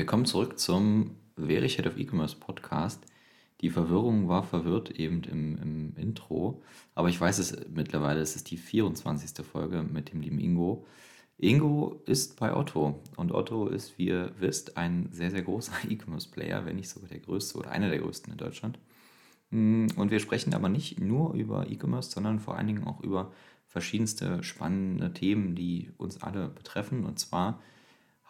Willkommen zurück zum Wäre ich Head of E-Commerce Podcast. Die Verwirrung war verwirrt eben im, im Intro, aber ich weiß es mittlerweile, es ist die 24. Folge mit dem lieben Ingo. Ingo ist bei Otto und Otto ist, wie ihr wisst, ein sehr, sehr großer E-Commerce-Player, wenn nicht sogar der größte oder einer der größten in Deutschland. Mm, und wir sprechen aber nicht nur über E-Commerce, sondern vor allen Dingen auch über verschiedenste spannende Themen, die uns alle betreffen. Und zwar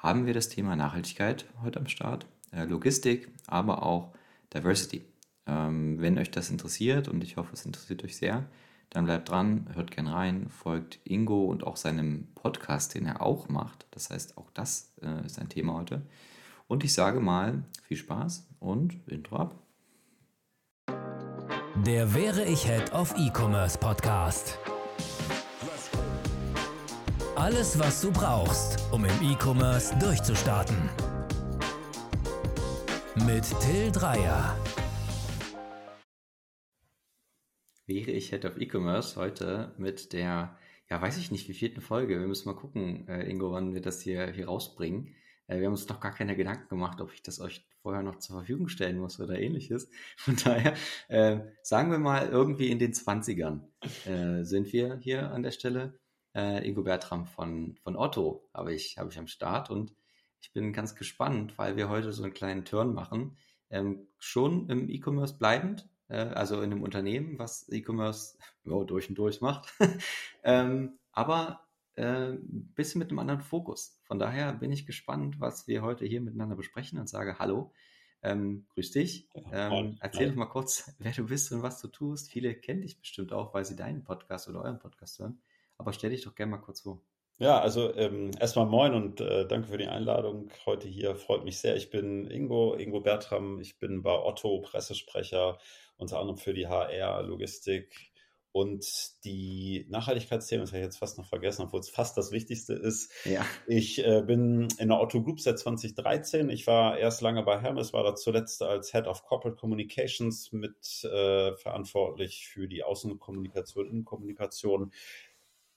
haben wir das Thema Nachhaltigkeit heute am Start, äh, Logistik, aber auch Diversity. Ähm, wenn euch das interessiert und ich hoffe, es interessiert euch sehr, dann bleibt dran, hört gern rein, folgt Ingo und auch seinem Podcast, den er auch macht. Das heißt, auch das äh, ist ein Thema heute. Und ich sage mal, viel Spaß und Intro ab. Der Wäre ich Head of E-Commerce Podcast. Alles, was du brauchst, um im E-Commerce durchzustarten. Mit Till Dreier. Wäre ich Head of E-Commerce heute mit der, ja, weiß ich nicht, wie vierten Folge. Wir müssen mal gucken, äh, Ingo, wann wir das hier, hier rausbringen. Äh, wir haben uns noch gar keine Gedanken gemacht, ob ich das euch vorher noch zur Verfügung stellen muss oder ähnliches. Von daher, äh, sagen wir mal, irgendwie in den 20ern äh, sind wir hier an der Stelle äh, Ingo Bertram von, von Otto habe ich, habe ich am Start und ich bin ganz gespannt, weil wir heute so einen kleinen Turn machen. Ähm, schon im E-Commerce bleibend, äh, also in einem Unternehmen, was E-Commerce oh, durch und durch macht, ähm, aber ein äh, bisschen mit einem anderen Fokus. Von daher bin ich gespannt, was wir heute hier miteinander besprechen und sage Hallo. Ähm, grüß dich. Ähm, erzähl doch mal kurz, wer du bist und was du tust. Viele kennen dich bestimmt auch, weil sie deinen Podcast oder euren Podcast hören. Aber stell dich doch gerne mal kurz vor. Ja, also ähm, erstmal moin und äh, danke für die Einladung heute hier. Freut mich sehr. Ich bin Ingo, Ingo Bertram. Ich bin bei Otto Pressesprecher, unter anderem für die HR, Logistik und die Nachhaltigkeitsthemen. Das habe ich jetzt fast noch vergessen, obwohl es fast das Wichtigste ist. Ja. Ich äh, bin in der Otto Group seit 2013. Ich war erst lange bei Hermes, war da zuletzt als Head of Corporate Communications mit äh, verantwortlich für die Außenkommunikation, Innenkommunikation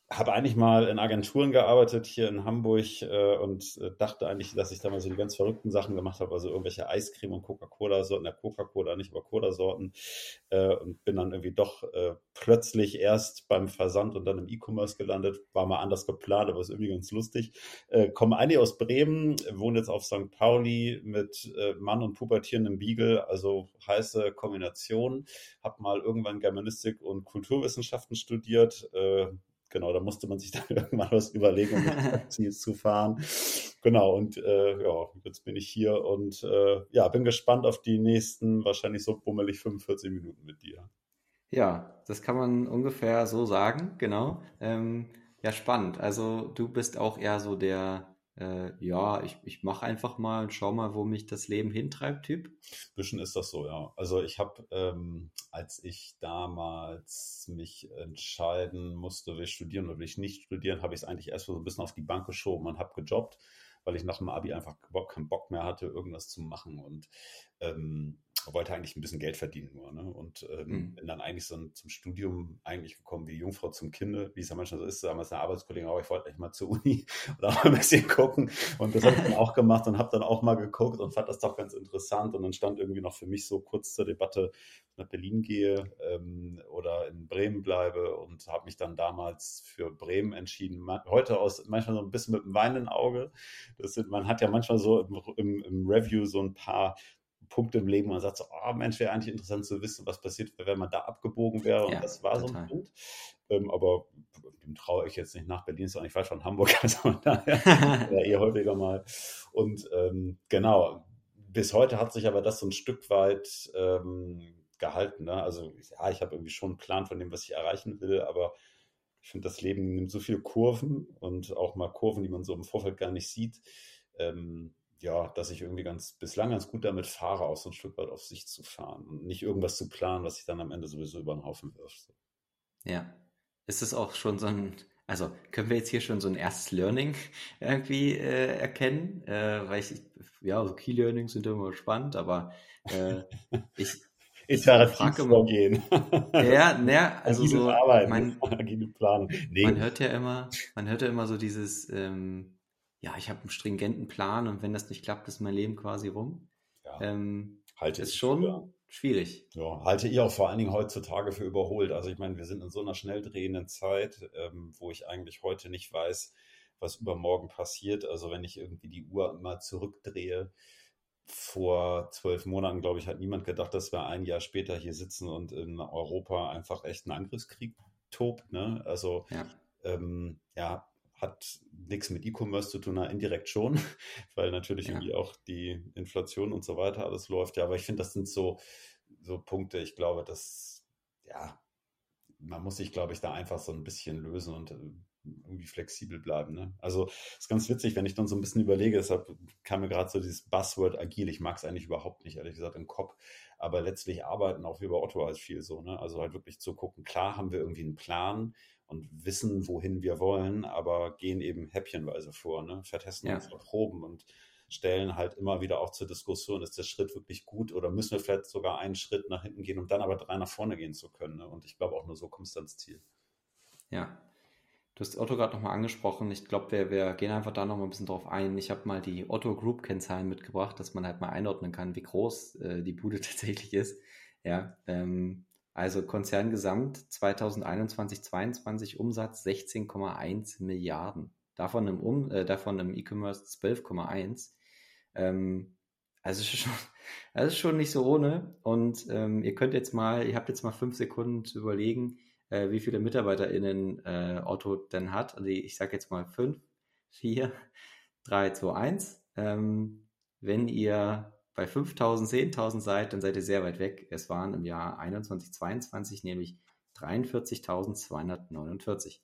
habe eigentlich mal in Agenturen gearbeitet hier in Hamburg äh, und äh, dachte eigentlich, dass ich da mal so die ganz verrückten Sachen gemacht habe, also irgendwelche Eiscreme und Coca-Cola-Sorten, der Coca-Cola nicht, aber Cola-Sorten äh, und bin dann irgendwie doch äh, plötzlich erst beim Versand und dann im E-Commerce gelandet, war mal anders geplant, aber ist irgendwie ganz lustig. Äh, komme eigentlich aus Bremen, wohne jetzt auf St. Pauli mit äh, Mann und pubertierendem Beagle, also heiße Kombination, habe mal irgendwann Germanistik und Kulturwissenschaften studiert, Genau, da musste man sich dann irgendwann was überlegen, um Taxi zu fahren. Genau, und äh, ja, jetzt bin ich hier und äh, ja, bin gespannt auf die nächsten, wahrscheinlich so bummelig 45 Minuten mit dir. Ja, das kann man ungefähr so sagen, genau. Ähm, ja, spannend. Also du bist auch eher so der äh, ja, ich, ich mache einfach mal und schau mal, wo mich das Leben hintreibt, Typ? Bisschen ist das so, ja. Also ich habe, ähm, als ich damals mich entscheiden musste, will ich studieren oder will ich nicht studieren, habe ich es eigentlich erst so ein bisschen auf die Bank geschoben und habe gejobbt, weil ich nach dem Abi einfach keinen Bock mehr hatte, irgendwas zu machen. Und ähm, wollte eigentlich ein bisschen Geld verdienen nur. Ne? Und ähm, mhm. bin dann eigentlich so zum Studium eigentlich gekommen wie Jungfrau zum Kinde, wie es ja manchmal so ist. Damals eine Arbeitskollegin, aber ich wollte eigentlich mal zur Uni oder auch ein bisschen gucken. Und das habe ich dann auch gemacht und habe dann auch mal geguckt und fand das doch ganz interessant. Und dann stand irgendwie noch für mich so kurz zur Debatte, nach Berlin gehe ähm, oder in Bremen bleibe und habe mich dann damals für Bremen entschieden. Heute aus manchmal so ein bisschen mit einem weinenden Auge. Das sind, man hat ja manchmal so im, im, im Review so ein paar Punkte im Leben, wo man sagt so, oh Mensch, wäre eigentlich interessant zu wissen, was passiert, wenn man da abgebogen wäre. Und ja, das war total. so ein Punkt. Ähm, aber dem traue ich jetzt nicht nach. Berlin ist auch nicht weit von Hamburg, also daher ja, eher häufiger mal. Und ähm, genau, bis heute hat sich aber das so ein Stück weit ähm, gehalten. Ne? Also ja, ich habe irgendwie schon einen Plan von dem, was ich erreichen will, aber ich finde, das Leben nimmt so viele Kurven und auch mal Kurven, die man so im Vorfeld gar nicht sieht. Ähm, ja, dass ich irgendwie ganz bislang ganz gut damit fahre, auch so ein Stück weit auf sich zu fahren und nicht irgendwas zu planen, was sich dann am Ende sowieso über den Haufen wirft. Ja. Ist es auch schon so ein, also können wir jetzt hier schon so ein erstes Learning irgendwie äh, erkennen? Äh, weil ich, ja, so Key Learnings sind immer spannend, aber äh, ich, iterativ vorgehen. Ja, ne, also so, Arbeiten, man, Plan. Nee. man hört ja immer, man hört ja immer so dieses, ähm, ja, ich habe einen stringenten Plan und wenn das nicht klappt, ist mein Leben quasi rum. Ja. Ähm, halte ist schon für, schwierig. Ja, halte ich auch vor allen Dingen heutzutage für überholt. Also ich meine, wir sind in so einer schnell drehenden Zeit, ähm, wo ich eigentlich heute nicht weiß, was übermorgen passiert. Also wenn ich irgendwie die Uhr mal zurückdrehe, vor zwölf Monaten, glaube ich, hat niemand gedacht, dass wir ein Jahr später hier sitzen und in Europa einfach echt ein Angriffskrieg tobt. Ne? Also ja. Ähm, ja, hat nichts mit E-Commerce zu tun, na, indirekt schon, weil natürlich ja. irgendwie auch die Inflation und so weiter alles läuft. Ja, aber ich finde, das sind so, so Punkte, ich glaube, dass, ja, man muss sich, glaube ich, da einfach so ein bisschen lösen und äh, irgendwie flexibel bleiben. Ne? Also ist ganz witzig, wenn ich dann so ein bisschen überlege, deshalb kam mir gerade so dieses Buzzword agil, ich mag es eigentlich überhaupt nicht, ehrlich gesagt, im Kopf, aber letztlich arbeiten auch wir bei Otto als viel so. Ne? Also halt wirklich zu gucken, klar haben wir irgendwie einen Plan, und wissen, wohin wir wollen, aber gehen eben häppchenweise vor, ne? vertesten ja. unsere Proben und stellen halt immer wieder auch zur Diskussion, ist der Schritt wirklich gut oder müssen wir vielleicht sogar einen Schritt nach hinten gehen, um dann aber drei nach vorne gehen zu können. Ne? Und ich glaube auch nur so kommst du ans Ziel. Ja. Du hast Otto gerade nochmal angesprochen. Ich glaube, wir, wir gehen einfach da nochmal ein bisschen drauf ein. Ich habe mal die Otto Group Kennzahlen mitgebracht, dass man halt mal einordnen kann, wie groß äh, die Bude tatsächlich ist. Ja, ähm, also Konzerngesamt 2021-22 Umsatz 16,1 Milliarden. Davon im, um, äh, davon im E-Commerce 12,1. Ähm, also schon, das ist schon nicht so ohne. Und ähm, ihr könnt jetzt mal, ihr habt jetzt mal fünf Sekunden zu überlegen, äh, wie viele MitarbeiterInnen äh, Otto denn hat. Also ich sage jetzt mal fünf, vier, drei, zwei, eins. Ähm, wenn ihr bei 5000, 10.000 seid, dann seid ihr sehr weit weg. Es waren im Jahr 21, 22 nämlich 43.249.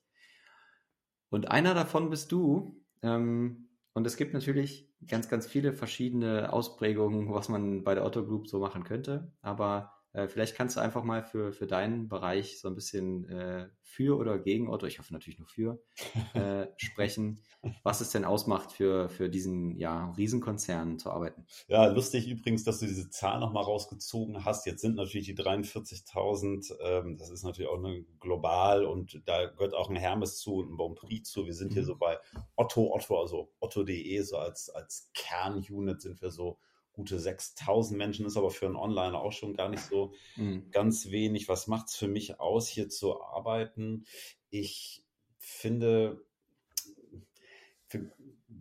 Und einer davon bist du. Ähm, und es gibt natürlich ganz, ganz viele verschiedene Ausprägungen, was man bei der Otto Group so machen könnte. Aber äh, vielleicht kannst du einfach mal für, für deinen Bereich so ein bisschen äh, für oder gegen Otto, ich hoffe natürlich nur für, äh, sprechen, was es denn ausmacht, für, für diesen ja, Riesenkonzern zu arbeiten. Ja, lustig übrigens, dass du diese Zahl nochmal rausgezogen hast. Jetzt sind natürlich die 43.000, ähm, das ist natürlich auch eine global und da gehört auch ein Hermes zu und ein Bonprix zu. Wir sind hier mhm. so bei Otto, Otto, also Otto.de, so als, als Kernunit sind wir so gute 6000 Menschen, ist aber für einen Onliner auch schon gar nicht so mhm. ganz wenig. Was macht es für mich aus, hier zu arbeiten? Ich finde, für,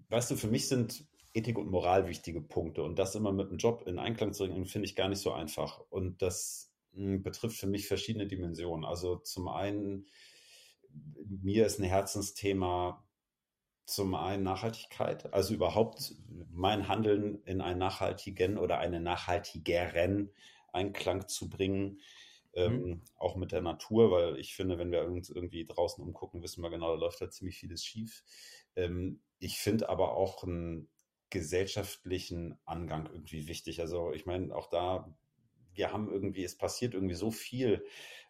weißt du, für mich sind Ethik und Moral wichtige Punkte und das immer mit dem Job in Einklang zu bringen, finde ich gar nicht so einfach. Und das mh, hm, betrifft für mich verschiedene Dimensionen. Also zum einen, mir ist ein Herzensthema zum einen Nachhaltigkeit, also überhaupt mein Handeln in einen nachhaltigen oder einen nachhaltigeren Einklang zu bringen, ähm, mhm. auch mit der Natur, weil ich finde, wenn wir uns irgendwie draußen umgucken, wissen wir genau, da läuft da ziemlich vieles schief. Ähm, ich finde aber auch einen gesellschaftlichen Angang irgendwie wichtig. Also ich meine, auch da, wir haben irgendwie, es passiert irgendwie so viel,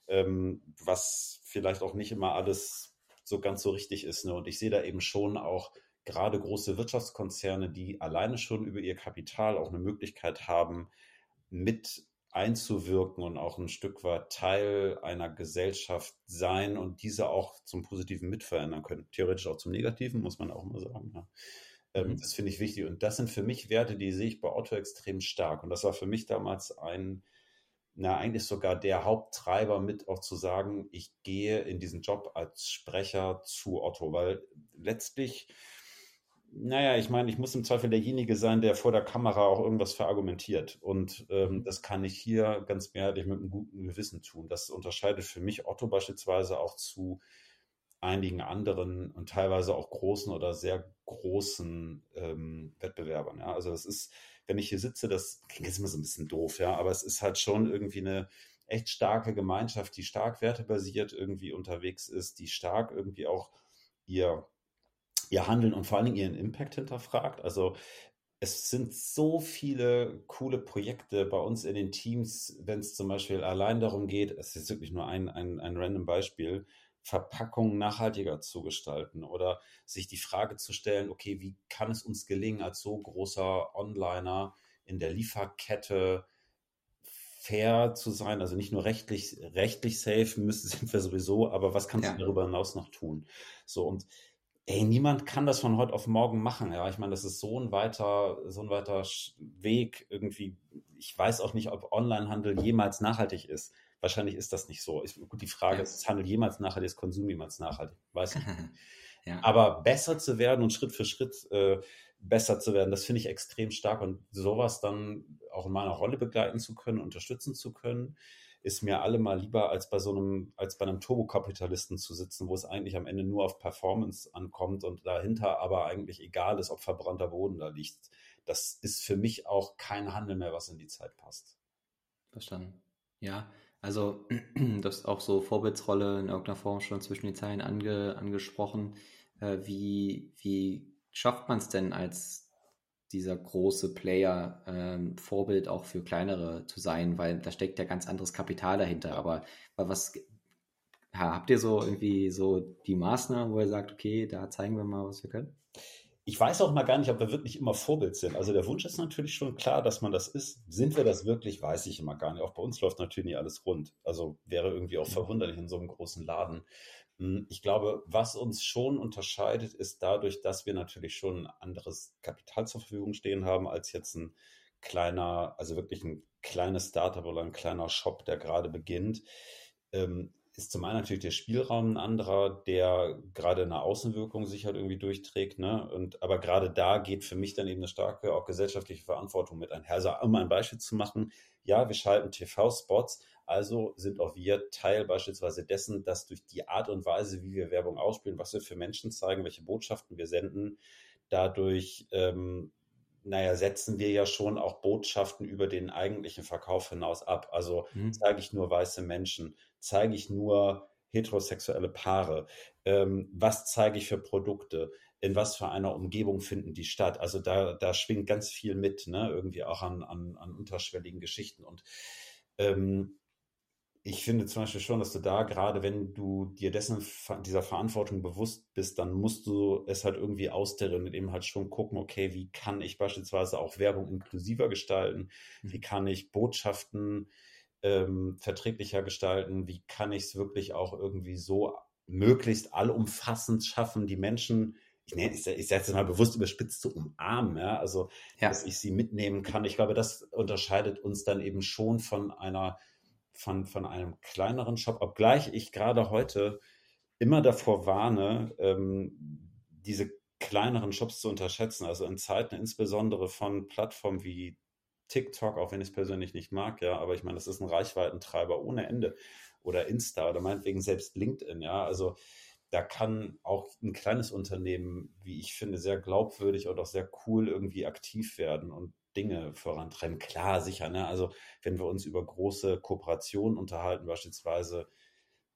ähm, was vielleicht auch nicht immer alles so ganz so richtig ist. Ne? Und ich sehe da eben schon auch gerade große Wirtschaftskonzerne, die alleine schon über ihr Kapital auch eine Möglichkeit haben, mit einzuwirken und auch ein Stück weit Teil einer Gesellschaft sein und diese auch zum Positiven mitverändern können. Theoretisch auch zum Negativen, muss man auch mal sagen. Ja. Ähm, mhm. Das finde ich wichtig. Und das sind für mich Werte, die sehe ich bei Otto extrem stark. Und das war für mich damals ein na, eigentlich sogar der Haupttreiber mit auch zu sagen, ich gehe in diesen Job als Sprecher zu Otto, weil letztlich, naja, ich meine, ich muss im Zweifel derjenige sein, der vor der Kamera auch irgendwas verargumentiert. Und ähm, mhm. das kann ich hier ganz mehrheitlich mit einem guten Gewissen tun. Das unterscheidet für mich Otto beispielsweise auch zu einigen anderen und teilweise auch großen oder sehr großen ähm, Wettbewerbern. Ja? Also das ist wenn ich hier sitze, das klingt jetzt immer so ein bisschen doof, ja, aber es ist halt schon irgendwie eine echt starke Gemeinschaft, die stark wertebasiert irgendwie unterwegs ist, die stark irgendwie auch ihr, ihr Handeln und vor allen Dingen ihren Impact hinterfragt. Also es sind so viele coole Projekte bei uns in den Teams, wenn es zum Beispiel allein darum geht, es ist wirklich nur ein, ein, ein random Beispiel, Verpackungen nachhaltiger zu gestalten oder sich die Frage zu stellen, okay, wie kann es uns gelingen, als so großer Onliner in der Lieferkette fair zu sein, also nicht nur rechtlich, rechtlich safe müssen, sind wir sowieso, aber was kannst ja. du darüber hinaus noch tun? So, und ey, niemand kann das von heute auf morgen machen. Ja, ich meine, das ist so ein weiter, so ein weiter Weg irgendwie. Ich weiß auch nicht, ob Onlinehandel jemals nachhaltig ist. Wahrscheinlich ist das nicht so. Ich, gut, die Frage ja. ist, ist Handel jemals nachhaltig, ist Konsum jemals nachhaltig? Weiß ich nicht. ja. Aber besser zu werden und Schritt für Schritt äh, besser zu werden, das finde ich extrem stark. Und sowas dann auch in meiner Rolle begleiten zu können, unterstützen zu können, ist mir allemal lieber, als bei so einem, als bei einem Turbokapitalisten zu sitzen, wo es eigentlich am Ende nur auf Performance ankommt und dahinter aber eigentlich egal ist, ob verbrannter Boden da liegt. Das ist für mich auch kein Handel mehr, was in die Zeit passt. Verstanden. Ja, also du hast auch so Vorbildsrolle in irgendeiner Form schon zwischen den Zeilen ange, angesprochen. Äh, wie, wie schafft man es denn als dieser große Player ähm, Vorbild auch für kleinere zu sein, weil da steckt ja ganz anderes Kapital dahinter. Aber, aber was habt ihr so irgendwie so die Maßnahmen, wo ihr sagt, okay, da zeigen wir mal, was wir können? Ich weiß auch mal gar nicht, ob wir wirklich immer Vorbild sind. Also der Wunsch ist natürlich schon klar, dass man das ist. Sind wir das wirklich, weiß ich immer gar nicht. Auch bei uns läuft natürlich nicht alles rund. Also wäre irgendwie auch mhm. verwunderlich in so einem großen Laden. Hm, ich glaube, was uns schon unterscheidet, ist dadurch, dass wir natürlich schon ein anderes Kapital zur Verfügung stehen haben als jetzt ein kleiner, also wirklich ein kleines Startup oder ein kleiner Shop, der gerade beginnt. Ähm, ist zum einen natürlich der Spielraum ein anderer, der gerade eine Außenwirkung sich halt irgendwie durchträgt. Ne? Und, aber gerade da geht für mich dann eben eine starke, auch gesellschaftliche Verantwortung mit einher. Also um ein Beispiel zu machen, ja, wir schalten TV-Spots, also sind auch wir Teil beispielsweise dessen, dass durch die Art und Weise, wie wir Werbung ausspielen, was wir für Menschen zeigen, welche Botschaften wir senden, dadurch, ähm, naja, setzen wir ja schon auch Botschaften über den eigentlichen Verkauf hinaus ab. Also mhm. zeige ich nur weiße Menschen, zeige ich nur heterosexuelle Paare, ähm, was zeige ich für Produkte, in was für einer Umgebung finden die statt. Also da, da schwingt ganz viel mit, ne? irgendwie auch an, an, an unterschwelligen Geschichten. Und ähm, ich finde zum Beispiel schon, dass du da gerade, wenn du dir dessen dieser Verantwortung bewusst bist, dann musst du es halt irgendwie austarieren und eben halt schon gucken, okay, wie kann ich beispielsweise auch Werbung inklusiver gestalten? Wie mhm. kann ich Botschaften ähm, verträglicher gestalten? Wie kann ich es wirklich auch irgendwie so möglichst allumfassend schaffen, die Menschen ich, nenne, ich, ich sage es mal bewusst überspitzt zu umarmen, ja, also ja. dass ich sie mitnehmen kann. Ich glaube, das unterscheidet uns dann eben schon von einer von, von einem kleineren Shop, obgleich ich gerade heute immer davor warne, ähm, diese kleineren Shops zu unterschätzen. Also in Zeiten insbesondere von Plattformen wie TikTok, auch wenn ich es persönlich nicht mag, ja, aber ich meine, das ist ein Reichweitentreiber ohne Ende. Oder Insta oder meinetwegen selbst LinkedIn, ja. Also da kann auch ein kleines Unternehmen, wie ich finde, sehr glaubwürdig oder auch sehr cool irgendwie aktiv werden. Und Dinge vorantreiben. Klar, sicher. Ne? Also wenn wir uns über große Kooperationen unterhalten, beispielsweise,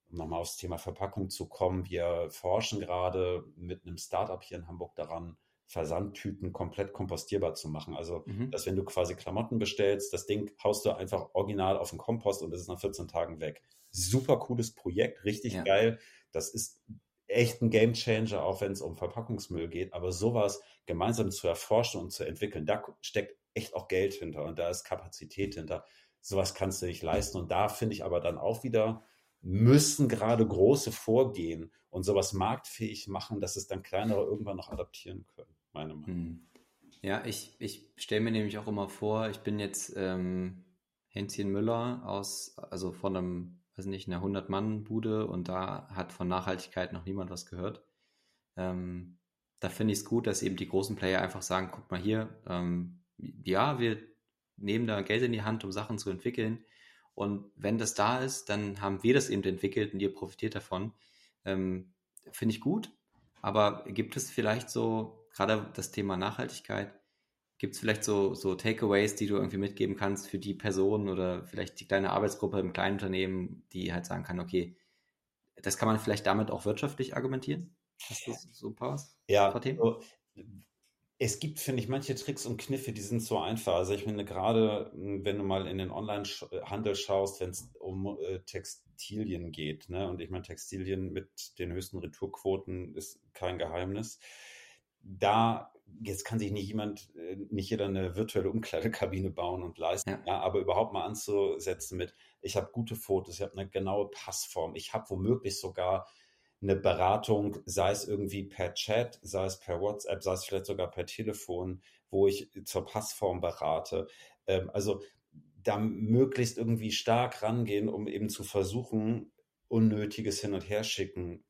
um nochmal aufs Thema Verpackung zu kommen, wir forschen gerade mit einem Startup hier in Hamburg daran, Versandtüten komplett kompostierbar zu machen. Also, mhm. dass wenn du quasi Klamotten bestellst, das Ding haust du einfach original auf den Kompost und es ist nach 14 Tagen weg. Super cooles Projekt, richtig ja. geil. Das ist echt ein Game Changer, auch wenn es um Verpackungsmüll geht. Aber sowas gemeinsam zu erforschen und zu entwickeln, da steckt echt auch Geld hinter und da ist Kapazität hinter. Sowas kannst du nicht leisten. Und da finde ich aber dann auch wieder, müssen gerade große vorgehen und sowas marktfähig machen, dass es dann kleinere irgendwann noch adaptieren können, meine Meinung. Hm. Ja, ich, ich stelle mir nämlich auch immer vor, ich bin jetzt ähm, Hänschen Müller aus, also von einem, weiß nicht, einer 100-Mann-Bude und da hat von Nachhaltigkeit noch niemand was gehört. Ähm, da finde ich es gut, dass eben die großen Player einfach sagen, guck mal hier, ähm, ja, wir nehmen da Geld in die Hand, um Sachen zu entwickeln. Und wenn das da ist, dann haben wir das eben entwickelt und ihr profitiert davon. Ähm, Finde ich gut. Aber gibt es vielleicht so, gerade das Thema Nachhaltigkeit, gibt es vielleicht so, so Takeaways, die du irgendwie mitgeben kannst für die Person oder vielleicht die kleine Arbeitsgruppe im kleinen Unternehmen, die halt sagen kann, okay, das kann man vielleicht damit auch wirtschaftlich argumentieren? Hast du so ein paar, ja, paar Themen? So, es gibt, finde ich, manche Tricks und Kniffe, die sind so einfach. Also ich finde gerade, hm, wenn du mal in den Online-Handel schaust, wenn es um äh, Textilien geht, ne? und ich meine, Textilien mit den höchsten Retourquoten ist kein Geheimnis. Da, jetzt kann sich nicht jemand, äh, nicht jeder eine virtuelle Umkleidekabine bauen und leisten, ja. ja aber überhaupt mal anzusetzen mit, ich habe gute Fotos, ich habe eine genaue Passform, ich habe womöglich sogar eine Beratung, sei es irgendwie per Chat, sei es per WhatsApp, sei es vielleicht sogar per Telefon, wo ich zur Passform berate. Ähm, also da möglichst irgendwie stark rangehen, um eben zu versuchen, unnötiges Hin- und Herschicken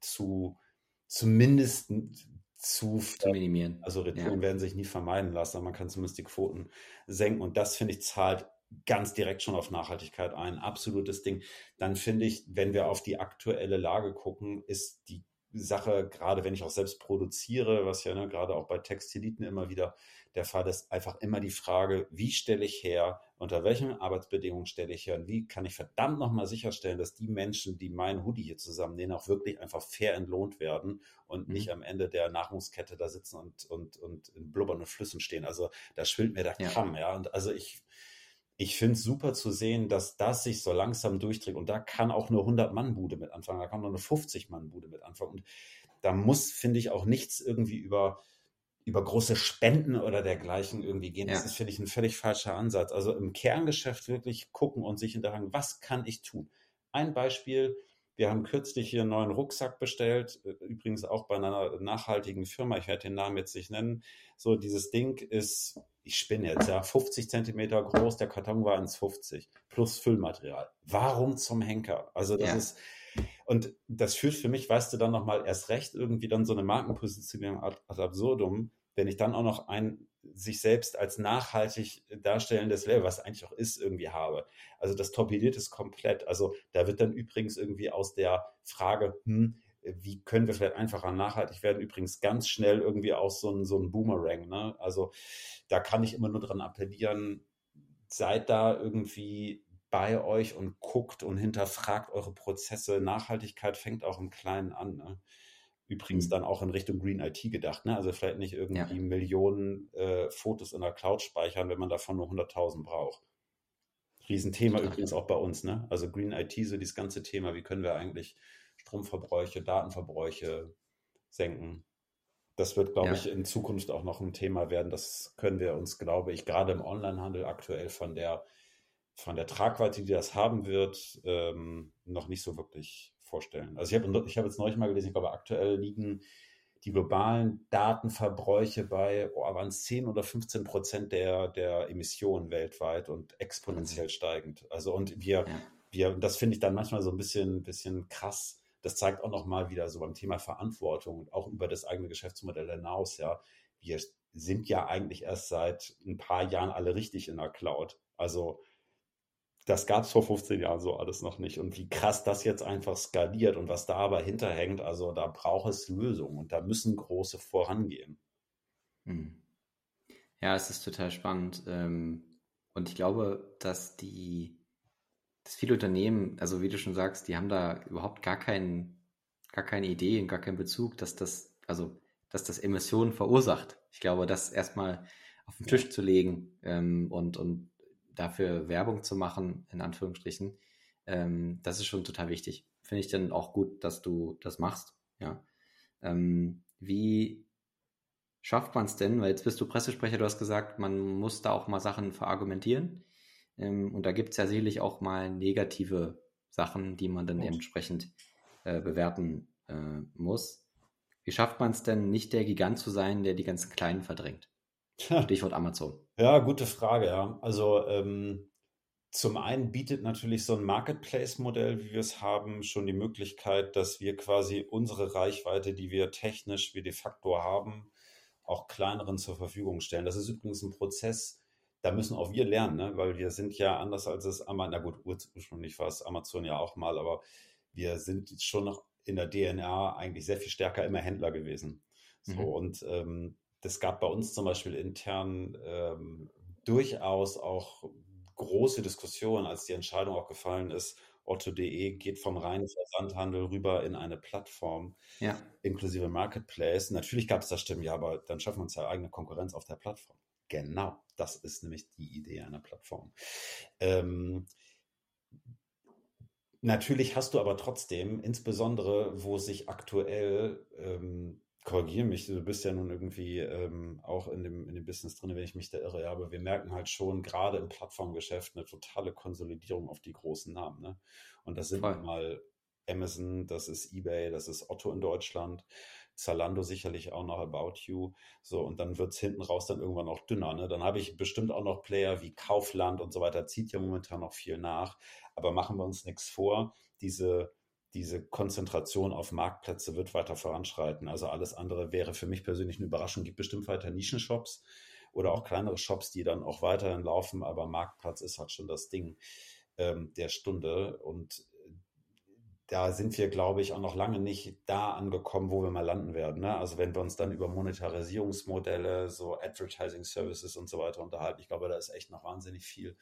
zu zumindest zu, zu minimieren. Also Retouren ja. werden sich nie vermeiden lassen, aber man kann zumindest die Quoten senken. Und das, finde ich, zahlt ganz direkt schon auf Nachhaltigkeit ein. Absolutes Ding. Dann finde ich, wenn wir auf die aktuelle Lage gucken, ist die Sache, gerade wenn ich auch selbst produziere, was ja ne, gerade auch bei Textiliten immer wieder der Fall ist, einfach immer die Frage, wie stelle ich her, unter welchen Arbeitsbedingungen stelle ich her und wie kann ich verdammt nochmal sicherstellen, dass die Menschen, die meinen Hoodie hier zusammennähen, auch wirklich einfach fair entlohnt werden und mhm. nicht am Ende der Nahrungskette da sitzen und, und, und in blubbernden Flüssen stehen. Also da schwillt mir der ja. Kamm, ja. Und also ich, ich finde es super zu sehen, dass das sich so langsam durchträgt. Und da kann auch eine 100-Mann-Bude mit anfangen, da kann noch eine 50-Mann-Bude mit anfangen. Und da muss, finde ich, auch nichts irgendwie über, über große Spenden oder dergleichen irgendwie gehen. Ja. Das ist, finde ich, ein völlig falscher Ansatz. Also im Kerngeschäft wirklich gucken und sich hinterfragen, was kann ich tun? Ein Beispiel, wir haben kürzlich hier einen neuen Rucksack bestellt, äh, übrigens auch bei einer nachhaltigen Firma, ich werde den Namen jetzt nicht nennen. So, dieses Ding ist, ich spinne jetzt, ja, 50 Zentimeter groß, der Karton war 1,50 plus Füllmaterial. Warum zum Henker? Also das ja. ist, und das führt für mich, weißt du, dann nochmal erst recht irgendwie dann so eine Markenpositionierung ad, ad absurdum, wenn ich dann auch noch ein sich selbst als nachhaltig darstellendes Label, was eigentlich auch ist, irgendwie habe. Also das torpediert es komplett. Also da wird dann übrigens irgendwie aus der Frage, hm, wie können wir vielleicht einfacher nachhaltig werden, übrigens ganz schnell irgendwie aus so ein, so ein Boomerang. Ne? Also da kann ich immer nur dran appellieren, seid da irgendwie bei euch und guckt und hinterfragt eure Prozesse. Nachhaltigkeit fängt auch im Kleinen an. Ne? Übrigens mhm. dann auch in Richtung Green IT gedacht. Ne? Also vielleicht nicht irgendwie ja. Millionen äh, Fotos in der Cloud speichern, wenn man davon nur 100.000 braucht. Riesenthema Total. übrigens auch bei uns. Ne? Also Green IT, so dieses ganze Thema, wie können wir eigentlich Stromverbräuche, Datenverbräuche senken. Das wird, glaube ja. ich, in Zukunft auch noch ein Thema werden. Das können wir uns, glaube ich, gerade im Onlinehandel aktuell von der, von der Tragweite, die das haben wird, ähm, noch nicht so wirklich vorstellen. Also ich habe ich hab jetzt neulich mal gelesen, ich glaube, aktuell liegen die globalen Datenverbräuche bei, oh, waren es 10 oder 15 Prozent der, der Emissionen weltweit und exponentiell steigend. Also und wir, ja. wir, das finde ich dann manchmal so ein bisschen, bisschen krass. Das zeigt auch nochmal wieder so beim Thema Verantwortung und auch über das eigene Geschäftsmodell hinaus, ja. Wir sind ja eigentlich erst seit ein paar Jahren alle richtig in der Cloud. Also das gab es vor 15 Jahren so alles noch nicht. Und wie krass das jetzt einfach skaliert und was da aber hinterhängt, also da braucht es Lösungen und da müssen große vorangehen. Hm. Ja, es ist total spannend. Ähm, und ich glaube, dass die, dass viele Unternehmen, also wie du schon sagst, die haben da überhaupt gar keinen, gar keine Idee und gar keinen Bezug, dass das, also, dass das Emissionen verursacht. Ich glaube, das erstmal auf den Tisch zu legen ähm, und, und dafür Werbung zu machen, in Anführungsstrichen, ähm, das ist schon total wichtig. Finde ich dann auch gut, dass du das machst. Ja. Ähm, wie schafft man es denn? Weil jetzt bist du Pressesprecher, du hast gesagt, man muss da auch mal Sachen verargumentieren. Ähm, und da gibt es ja sicherlich auch mal negative Sachen, die man dann entsprechend äh, bewerten äh, muss. Wie schafft man es denn, nicht der Gigant zu sein, der die ganzen Kleinen verdrängt? Stichwort Amazon. Ja, gute Frage, ja. Also ähm, zum einen bietet natürlich so ein Marketplace-Modell, wie wir es haben, schon die Möglichkeit, dass wir quasi unsere Reichweite, die wir technisch wie de facto haben, auch kleineren zur Verfügung stellen. Das ist übrigens ein Prozess, da müssen auch wir lernen, ne? weil wir sind ja anders als es Amazon, na gut, ursprünglich war es Amazon ja auch mal, aber wir sind schon noch in der DNA eigentlich sehr viel stärker immer Händler gewesen. So, mhm. und ähm, das gab bei uns zum Beispiel intern ähm, durchaus auch große Diskussionen, als die Entscheidung auch gefallen ist, Otto.de geht vom reinen Versandhandel rüber in eine Plattform, ja. inklusive Marketplace. Natürlich gab es da Stimmen, ja, aber dann schaffen wir uns ja eigene Konkurrenz auf der Plattform. Genau, das ist nämlich die Idee einer Plattform. Ähm, natürlich hast du aber trotzdem, insbesondere wo sich aktuell ähm, korrigiere mich, du bist ja nun irgendwie ähm, auch in dem, in dem Business drin, wenn ich mich da irre, aber wir merken halt schon gerade im Plattformgeschäft eine totale Konsolidierung auf die großen Namen. Ne? Und das sind Voll. mal Amazon, das ist eBay, das ist Otto in Deutschland. Zalando sicherlich auch noch About You. So, und dann wird es hinten raus dann irgendwann auch dünner. Ne? Dann habe ich bestimmt auch noch Player wie Kaufland und so weiter, zieht ja momentan noch viel nach. Aber machen wir uns nichts vor, diese, diese Konzentration auf Marktplätze wird weiter voranschreiten. Also alles andere wäre für mich persönlich eine Überraschung. Gibt bestimmt weiter Nischenshops oder auch kleinere Shops, die dann auch weiterhin laufen, aber Marktplatz ist halt schon das Ding ähm, der Stunde. Und da sind wir, glaube ich, auch noch lange nicht da angekommen, wo wir mal landen werden. Ne? Also wenn wir uns dann über Monetarisierungsmodelle, so Advertising Services und so weiter unterhalten, ich glaube, da ist echt noch wahnsinnig viel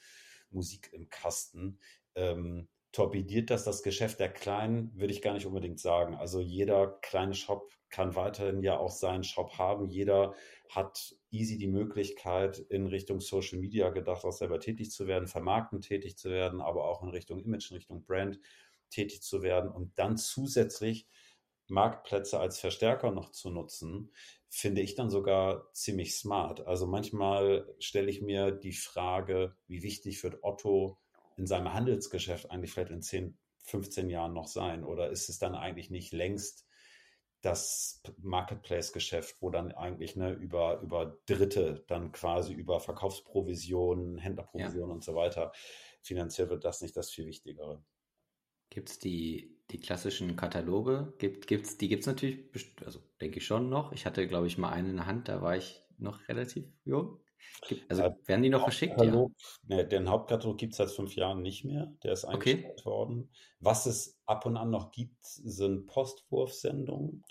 Musik im Kasten. Ähm, torpediert das das Geschäft der Kleinen, würde ich gar nicht unbedingt sagen. Also jeder kleine Shop kann weiterhin ja auch seinen Shop haben. Jeder hat easy die Möglichkeit, in Richtung Social Media gedacht, auch selber tätig zu werden, vermarkten tätig zu werden, aber auch in Richtung Image, in Richtung Brand tätig zu werden und dann zusätzlich Marktplätze als Verstärker noch zu nutzen, finde ich dann sogar ziemlich smart. Also manchmal stelle ich mir die Frage, wie wichtig wird Otto in seinem Handelsgeschäft eigentlich vielleicht in 10, 15 Jahren noch sein? Oder ist es dann eigentlich nicht längst das Marketplace-Geschäft, wo dann eigentlich ne, über, über Dritte dann quasi über Verkaufsprovisionen, Händlerprovisionen ja. und so weiter finanziert wird, das nicht das viel Wichtigere. Gibt es die, die klassischen Kataloge? Gibt, gibt's, die gibt es natürlich, also denke ich schon noch. Ich hatte, glaube ich, mal einen in der Hand, da war ich noch relativ jung. Also werden die noch verschickt? Ja? Ne, den Hauptkatalog gibt es seit fünf Jahren nicht mehr. Der ist eingestellt okay. worden. Was es ab und an noch gibt, sind Postwurfsendungen.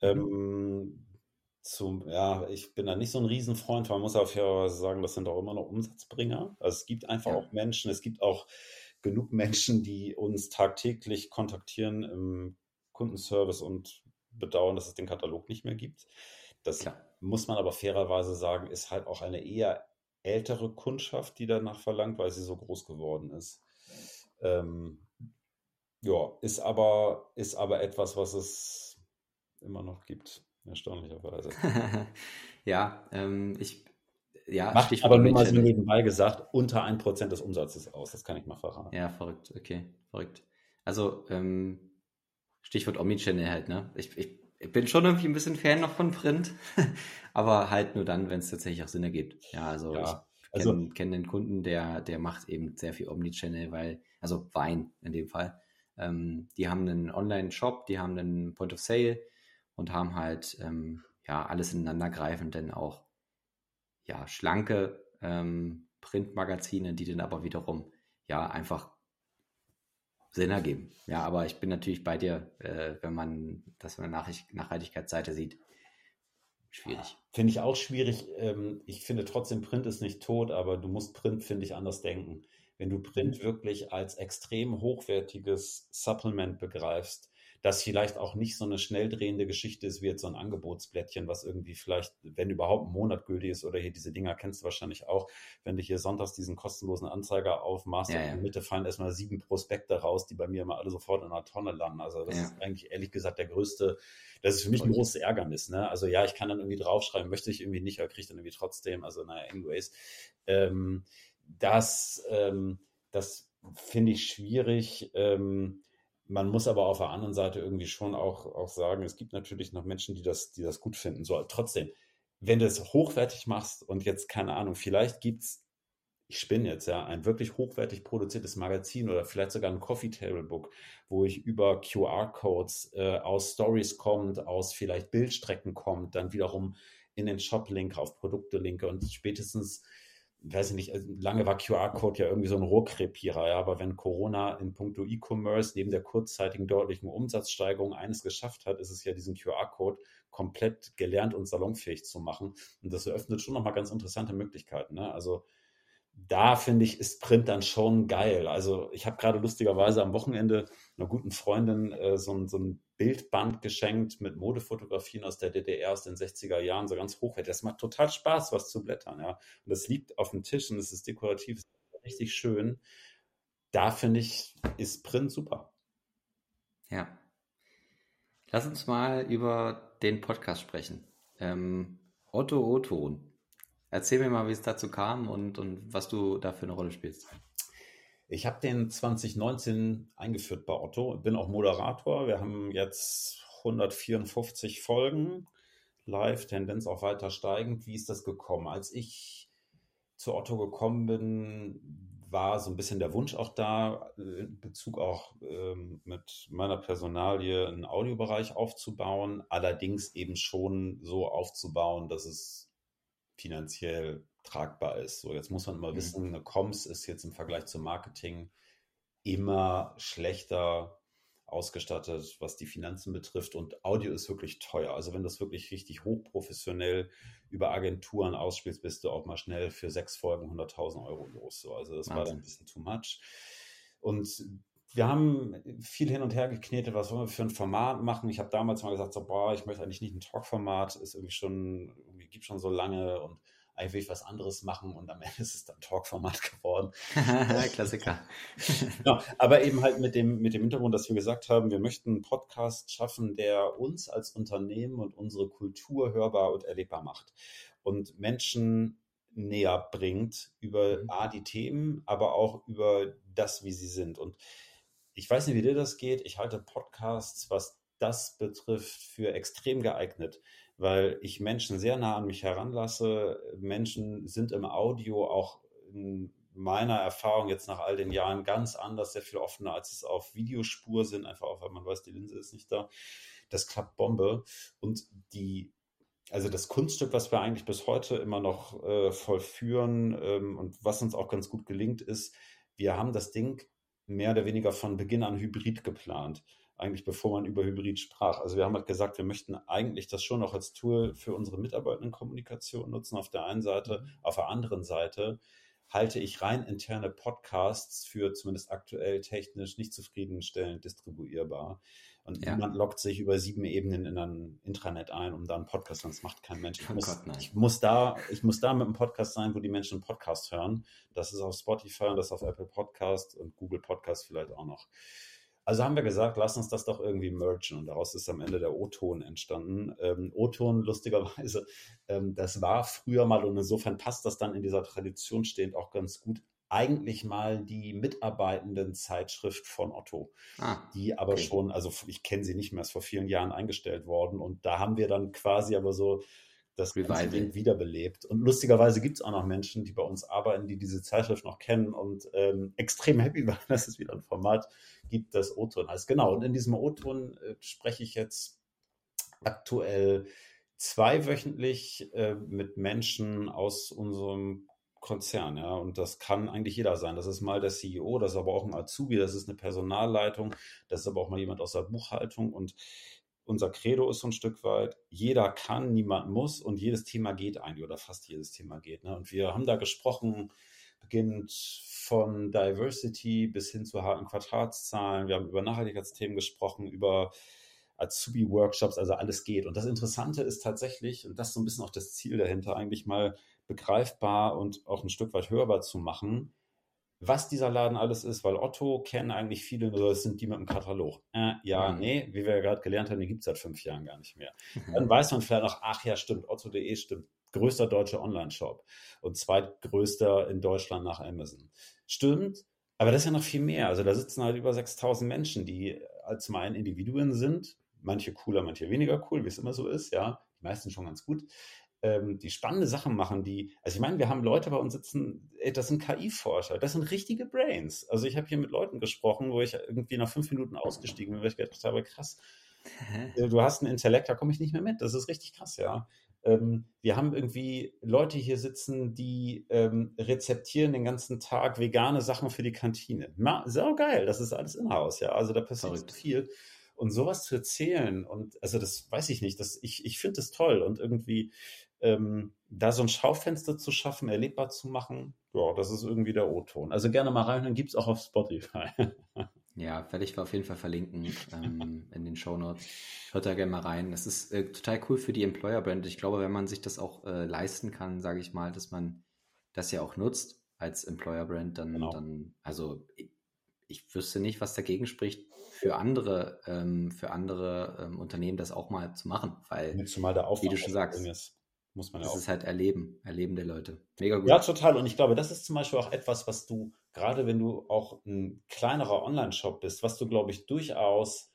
Mhm. Ähm, zum, ja, ich bin da nicht so ein Riesenfreund, man muss auch fairerweise sagen, das sind auch immer noch Umsatzbringer. Also es gibt einfach ja. auch Menschen, es gibt auch genug Menschen, die uns tagtäglich kontaktieren im Kundenservice und bedauern, dass es den Katalog nicht mehr gibt. Das Klar. muss man aber fairerweise sagen, ist halt auch eine eher ältere Kundschaft, die danach verlangt, weil sie so groß geworden ist. Ähm, ja, ist aber, ist aber etwas, was es immer noch gibt, erstaunlicherweise. ja, ähm, ich ja, Macht Stichwort aber nur mal so nebenbei gesagt, unter ein Prozent des Umsatzes aus. Das kann ich mal verraten. Ja, verrückt. Okay, verrückt. Also, ähm, Stichwort Omnichannel halt, ne? Ich, ich, ich, bin schon irgendwie ein bisschen Fan noch von Print, aber halt nur dann, wenn es tatsächlich auch Sinn ergibt. Ja, also ja, ich kenne also, kenn den Kunden, der, der macht eben sehr viel Omnichannel, weil, also Wein in dem Fall. Ähm, die haben einen Online-Shop, die haben einen Point of Sale und haben halt ähm, ja alles ineinandergreifend denn auch ja, schlanke ähm, Printmagazine, die dann aber wiederum ja einfach Sinn ergeben. Ja, aber ich bin natürlich bei dir, äh, wenn man das von der Nach Nachhaltigkeitsseite sieht. Schwierig. Finde ich auch schwierig. Ähm, ich finde trotzdem, Print ist nicht tot, aber du musst Print, finde ich, anders denken. Wenn du Print mhm. wirklich als extrem hochwertiges Supplement begreifst, das vielleicht auch nicht so eine schnell drehende Geschichte ist wie jetzt so ein Angebotsblättchen, was irgendwie vielleicht, wenn überhaupt einen Monat gültig ist oder hier diese Dinger kennst du wahrscheinlich auch, wenn du hier sonntags diesen kostenlosen Anzeiger aufmachst ja, ja. in der Mitte fallen erstmal sieben Prospekte raus, die bei mir immer alle sofort in einer Tonne landen. Also das ja. ist eigentlich ehrlich gesagt der größte, das ist für mich ein großes Ärgernis. Ne? Also ja, ich kann dann irgendwie draufschreiben, möchte ich irgendwie nicht, aber kriege dann irgendwie trotzdem. Also naja, anyways. Ähm, das, ähm, das finde ich schwierig. Ähm, man muss aber auf der anderen Seite irgendwie schon auch, auch sagen, es gibt natürlich noch Menschen, die das, die das gut finden. So, trotzdem, wenn du es hochwertig machst und jetzt, keine Ahnung, vielleicht gibt es, ich spinne jetzt, ja, ein wirklich hochwertig produziertes Magazin oder vielleicht sogar ein Coffee Table Book, wo ich über QR-Codes äh, aus Stories kommt, aus vielleicht Bildstrecken kommt, dann wiederum in den Shop linke, auf Produkte linke und spätestens weiß ich nicht, also lange war QR-Code ja irgendwie so ein Rohrkrepierer, ja, aber wenn Corona in puncto E-Commerce neben der kurzzeitigen deutlichen Umsatzsteigerung eines geschafft hat, ist es ja diesen QR-Code komplett gelernt und salonfähig zu machen. Und das eröffnet schon nochmal ganz interessante Möglichkeiten. Ne? Also da finde ich, ist Print dann schon geil. Also ich habe gerade lustigerweise am Wochenende einer guten Freundin äh, so, so, ein Bildband geschenkt mit Modefotografien aus der DDR aus den 60er Jahren, so ganz hochwertig. Das macht total Spaß, was zu blättern, ja. Und das liegt auf dem Tisch und es ist dekorativ, ist richtig schön. Da finde ich, ist Print super. Ja. Lass uns mal über den Podcast sprechen. Ähm, Otto Oton. Erzähl mir mal, wie es dazu kam und, und was du da für eine Rolle spielst. Ich habe den 2019 eingeführt bei Otto, bin auch Moderator. Wir haben jetzt 154 Folgen live, Tendenz auch weiter steigend. Wie ist das gekommen? Als ich zu Otto gekommen bin, war so ein bisschen der Wunsch auch da, in Bezug auch ähm, mit meiner Personalie einen Audiobereich aufzubauen, allerdings eben schon so aufzubauen, dass es finanziell tragbar ist. So, jetzt muss man immer mhm. wissen, eine Comms ist jetzt im Vergleich zum Marketing immer schlechter ausgestattet, was die Finanzen betrifft. Und Audio ist wirklich teuer. Also wenn du das wirklich richtig hochprofessionell über Agenturen ausspielst, bist du auch mal schnell für sechs Folgen 100.000 Euro los. So, also das Wahnsinn. war dann ein bisschen too much. Und wir haben viel hin und her geknetet, was wollen wir für ein Format machen. Ich habe damals mal gesagt, so, boah, ich möchte eigentlich nicht ein Talk-Format, ist irgendwie schon, irgendwie gibt schon so lange und eigentlich will ich was anderes machen und am Ende ist es dann Talk-Format geworden. Klassiker. ja, aber eben halt mit dem, mit dem Hintergrund, dass wir gesagt haben, wir möchten einen Podcast schaffen, der uns als Unternehmen und unsere Kultur hörbar und erlebbar macht und Menschen näher bringt über mhm. A, die Themen, aber auch über das, wie sie sind. Und ich weiß nicht, wie dir das geht. Ich halte Podcasts, was das betrifft, für extrem geeignet weil ich Menschen sehr nah an mich heranlasse. Menschen sind im Audio auch in meiner Erfahrung jetzt nach all den Jahren ganz anders, sehr viel offener, als es auf Videospur sind, einfach auch, weil man weiß, die Linse ist nicht da. Das klappt Bombe. Und die, also das Kunststück, was wir eigentlich bis heute immer noch äh, vollführen ähm, und was uns auch ganz gut gelingt, ist, wir haben das Ding mehr oder weniger von Beginn an hybrid geplant eigentlich bevor man über Hybrid sprach. Also wir haben halt gesagt, wir möchten eigentlich das schon noch als Tool für unsere Mitarbeitendenkommunikation nutzen auf der einen Seite. Mhm. Auf der anderen Seite halte ich rein interne Podcasts für zumindest aktuell technisch nicht zufriedenstellend distribuierbar. Und ja. niemand lockt sich über sieben Ebenen in ein Intranet ein, um da einen Podcast zu Das macht kein Mensch. Ich, oh muss, Gott, ich, muss, da, ich muss da mit einem Podcast sein, wo die Menschen einen Podcast hören. Das ist auf Spotify und das ist auf Apple Podcast und Google Podcast vielleicht auch noch. Also haben wir gesagt, lass uns das doch irgendwie mergen und daraus ist am Ende der O-Ton entstanden. Ähm, O-Ton, lustigerweise, ähm, das war früher mal und insofern passt das dann in dieser Tradition stehend auch ganz gut. Eigentlich mal die mitarbeitenden Zeitschrift von Otto, ah, die aber okay. schon, also ich kenne sie nicht mehr, ist vor vielen Jahren eingestellt worden und da haben wir dann quasi aber so das. Ding wiederbelebt. Und lustigerweise gibt es auch noch Menschen, die bei uns arbeiten, die diese Zeitschrift noch kennen und ähm, extrem happy waren, dass es wieder ein Format gibt, das O-Ton heißt. Genau, und in diesem O-Ton äh, spreche ich jetzt aktuell zweiwöchentlich äh, mit Menschen aus unserem Konzern, ja, und das kann eigentlich jeder sein. Das ist mal der CEO, das ist aber auch ein Azubi, das ist eine Personalleitung, das ist aber auch mal jemand aus der Buchhaltung und unser Credo ist so ein Stück weit, jeder kann, niemand muss und jedes Thema geht eigentlich oder fast jedes Thema geht. Ne? Und wir haben da gesprochen, beginnend von Diversity bis hin zu harten Quartalszahlen. Wir haben über Nachhaltigkeitsthemen gesprochen, über Azubi-Workshops, also alles geht. Und das Interessante ist tatsächlich, und das ist so ein bisschen auch das Ziel dahinter, eigentlich mal begreifbar und auch ein Stück weit hörbar zu machen, was dieser Laden alles ist, weil Otto kennen eigentlich viele, das sind die mit dem Katalog. Äh, ja, mhm. nee, wie wir ja gerade gelernt haben, die gibt es seit fünf Jahren gar nicht mehr. Mhm. Dann weiß man vielleicht noch, ach ja, stimmt, Otto.de stimmt, größter deutscher Online-Shop und zweitgrößter in Deutschland nach Amazon. Stimmt, aber das ist ja noch viel mehr. Also da sitzen halt über 6000 Menschen, die als mein Individuen sind, manche cooler, manche weniger cool, wie es immer so ist, ja, die meisten schon ganz gut ähm, die spannende Sachen machen, die, also ich meine, wir haben Leute bei uns sitzen, ey, das sind KI-Forscher, das sind richtige Brains. Also ich habe hier mit Leuten gesprochen, wo ich irgendwie nach fünf Minuten ausgestiegen bin, weil ich gedacht habe, krass, äh, du hast einen Intellekt, da komme ich nicht mehr mit. Das ist richtig krass, ja. Ähm, wir haben irgendwie Leute hier sitzen, die ähm, rezeptieren den ganzen Tag vegane Sachen für die Kantine. Ma, so geil, das ist alles in-house, ja. Also da passiert Verrückt. viel. Und sowas zu erzählen und also das weiß ich nicht, das, ich, ich finde das toll und irgendwie ähm, da so ein Schaufenster zu schaffen, erlebbar zu machen, ja, das ist irgendwie der O-Ton. Also gerne mal rein, dann gibt es auch auf Spotify. ja, werde ich auf jeden Fall verlinken ähm, in den Show Notes. Hört da gerne mal rein. Das ist äh, total cool für die Employer Brand. Ich glaube, wenn man sich das auch äh, leisten kann, sage ich mal, dass man das ja auch nutzt als Employer Brand, dann, genau. dann also ich, ich wüsste nicht, was dagegen spricht, für andere, ähm, für andere ähm, Unternehmen das auch mal zu machen, weil, zumal der Aufwand wie du schon sagst. Muss man das ja auch. ist halt Erleben, Erleben der Leute. Mega gut. Ja, total. Und ich glaube, das ist zum Beispiel auch etwas, was du, gerade wenn du auch ein kleinerer Online-Shop bist, was du, glaube ich, durchaus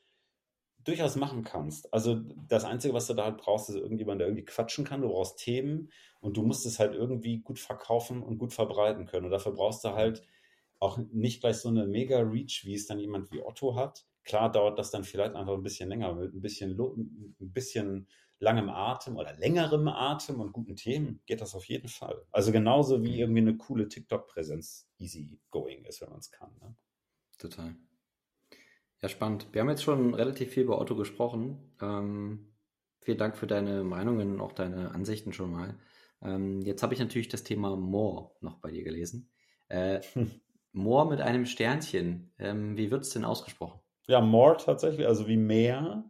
durchaus machen kannst. Also das Einzige, was du da halt brauchst, ist irgendjemand, der irgendwie quatschen kann. Du brauchst Themen und du musst es halt irgendwie gut verkaufen und gut verbreiten können. Und dafür brauchst du halt auch nicht gleich so eine mega Reach, wie es dann jemand wie Otto hat. Klar dauert das dann vielleicht einfach ein bisschen länger, mit ein bisschen, ein bisschen langem Atem oder längerem Atem und guten Themen geht das auf jeden Fall. Also genauso wie irgendwie eine coole TikTok-Präsenz easy going ist, wenn man es kann. Ne? Total. Ja, spannend. Wir haben jetzt schon relativ viel über Otto gesprochen. Ähm, vielen Dank für deine Meinungen und auch deine Ansichten schon mal. Ähm, jetzt habe ich natürlich das Thema More noch bei dir gelesen. Äh, More mit einem Sternchen. Ähm, wie wird es denn ausgesprochen? Ja, More tatsächlich, also wie mehr.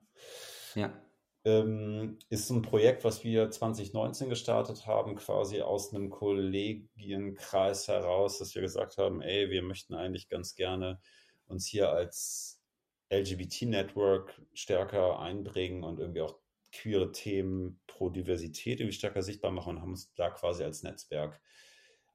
Ja. Ähm, ist ein Projekt, was wir 2019 gestartet haben, quasi aus einem Kollegienkreis heraus, dass wir gesagt haben, ey, wir möchten eigentlich ganz gerne uns hier als LGBT-Network stärker einbringen und irgendwie auch queere Themen pro Diversität irgendwie stärker sichtbar machen und haben uns da quasi als Netzwerk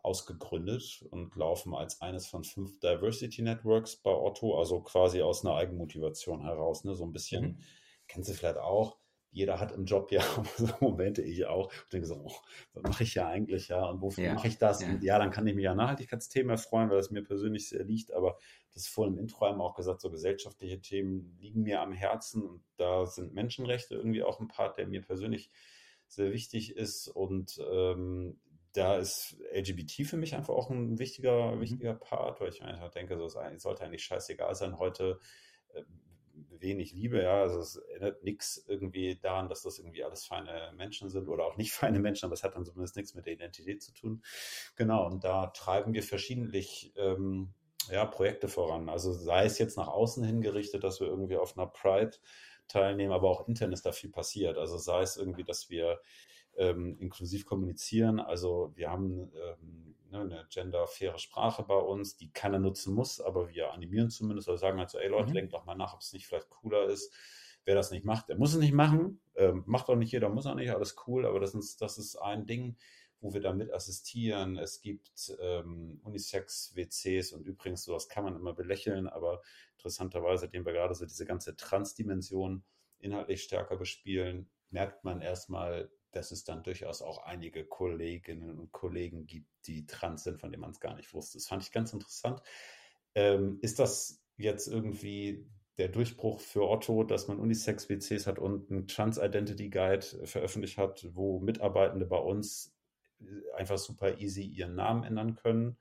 ausgegründet und laufen als eines von fünf Diversity Networks bei Otto, also quasi aus einer Eigenmotivation heraus. Ne? So ein bisschen, mhm. kennst du vielleicht auch, jeder hat im Job ja so Momente, ich auch, und denke so, oh, was mache ich ja eigentlich, ja, und wofür ja, mache ich das? Ja. Und ja, dann kann ich mich an Nachhaltigkeitsthemen erfreuen, weil das mir persönlich sehr liegt, aber das ist vorhin im Intro einmal auch gesagt, so gesellschaftliche Themen liegen mir am Herzen und da sind Menschenrechte irgendwie auch ein Part, der mir persönlich sehr wichtig ist und ähm, da ist LGBT für mich einfach auch ein wichtiger, mhm. wichtiger Part, weil ich einfach denke, so, es sollte eigentlich scheißegal sein, heute äh, wenig Liebe, ja, also es erinnert nichts irgendwie daran, dass das irgendwie alles feine Menschen sind oder auch nicht feine Menschen, aber es hat dann zumindest nichts mit der Identität zu tun. Genau, und da treiben wir verschiedentlich ähm, ja, Projekte voran. Also sei es jetzt nach außen hingerichtet, dass wir irgendwie auf einer Pride teilnehmen, aber auch intern ist da viel passiert. Also sei es irgendwie, dass wir ähm, inklusiv kommunizieren. Also wir haben ähm, ne, eine genderfaire Sprache bei uns, die keiner nutzen muss, aber wir animieren zumindest oder sagen halt so, ey Leute, mhm. denkt doch mal nach, ob es nicht vielleicht cooler ist. Wer das nicht macht, der muss es nicht machen. Ähm, macht auch nicht jeder, muss auch nicht, alles cool, aber das ist, das ist ein Ding, wo wir damit assistieren. Es gibt ähm, Unisex-WCs und übrigens, sowas kann man immer belächeln, aber interessanterweise, indem wir gerade so diese ganze Transdimension inhaltlich stärker bespielen, merkt man erstmal, dass es dann durchaus auch einige Kolleginnen und Kollegen gibt, die trans sind, von denen man es gar nicht wusste. Das fand ich ganz interessant. Ähm, ist das jetzt irgendwie der Durchbruch für Otto, dass man Unisex-WCs hat und einen Trans-Identity Guide veröffentlicht hat, wo Mitarbeitende bei uns äh, einfach super easy ihren Namen ändern können?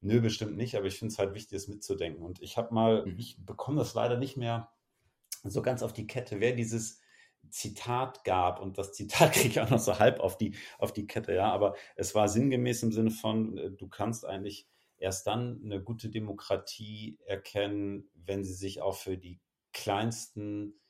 Nö, bestimmt nicht, aber ich finde es halt wichtig, es mitzudenken. Und ich habe mal, mhm. ich bekomme das leider nicht mehr so ganz auf die Kette, wer dieses Zitat gab und das Zitat kriege ich auch noch so halb auf die, auf die Kette, ja, aber es war sinngemäß im Sinne von, äh, du kannst eigentlich erst dann eine gute Demokratie erkennen, wenn sie sich auch für die kleinsten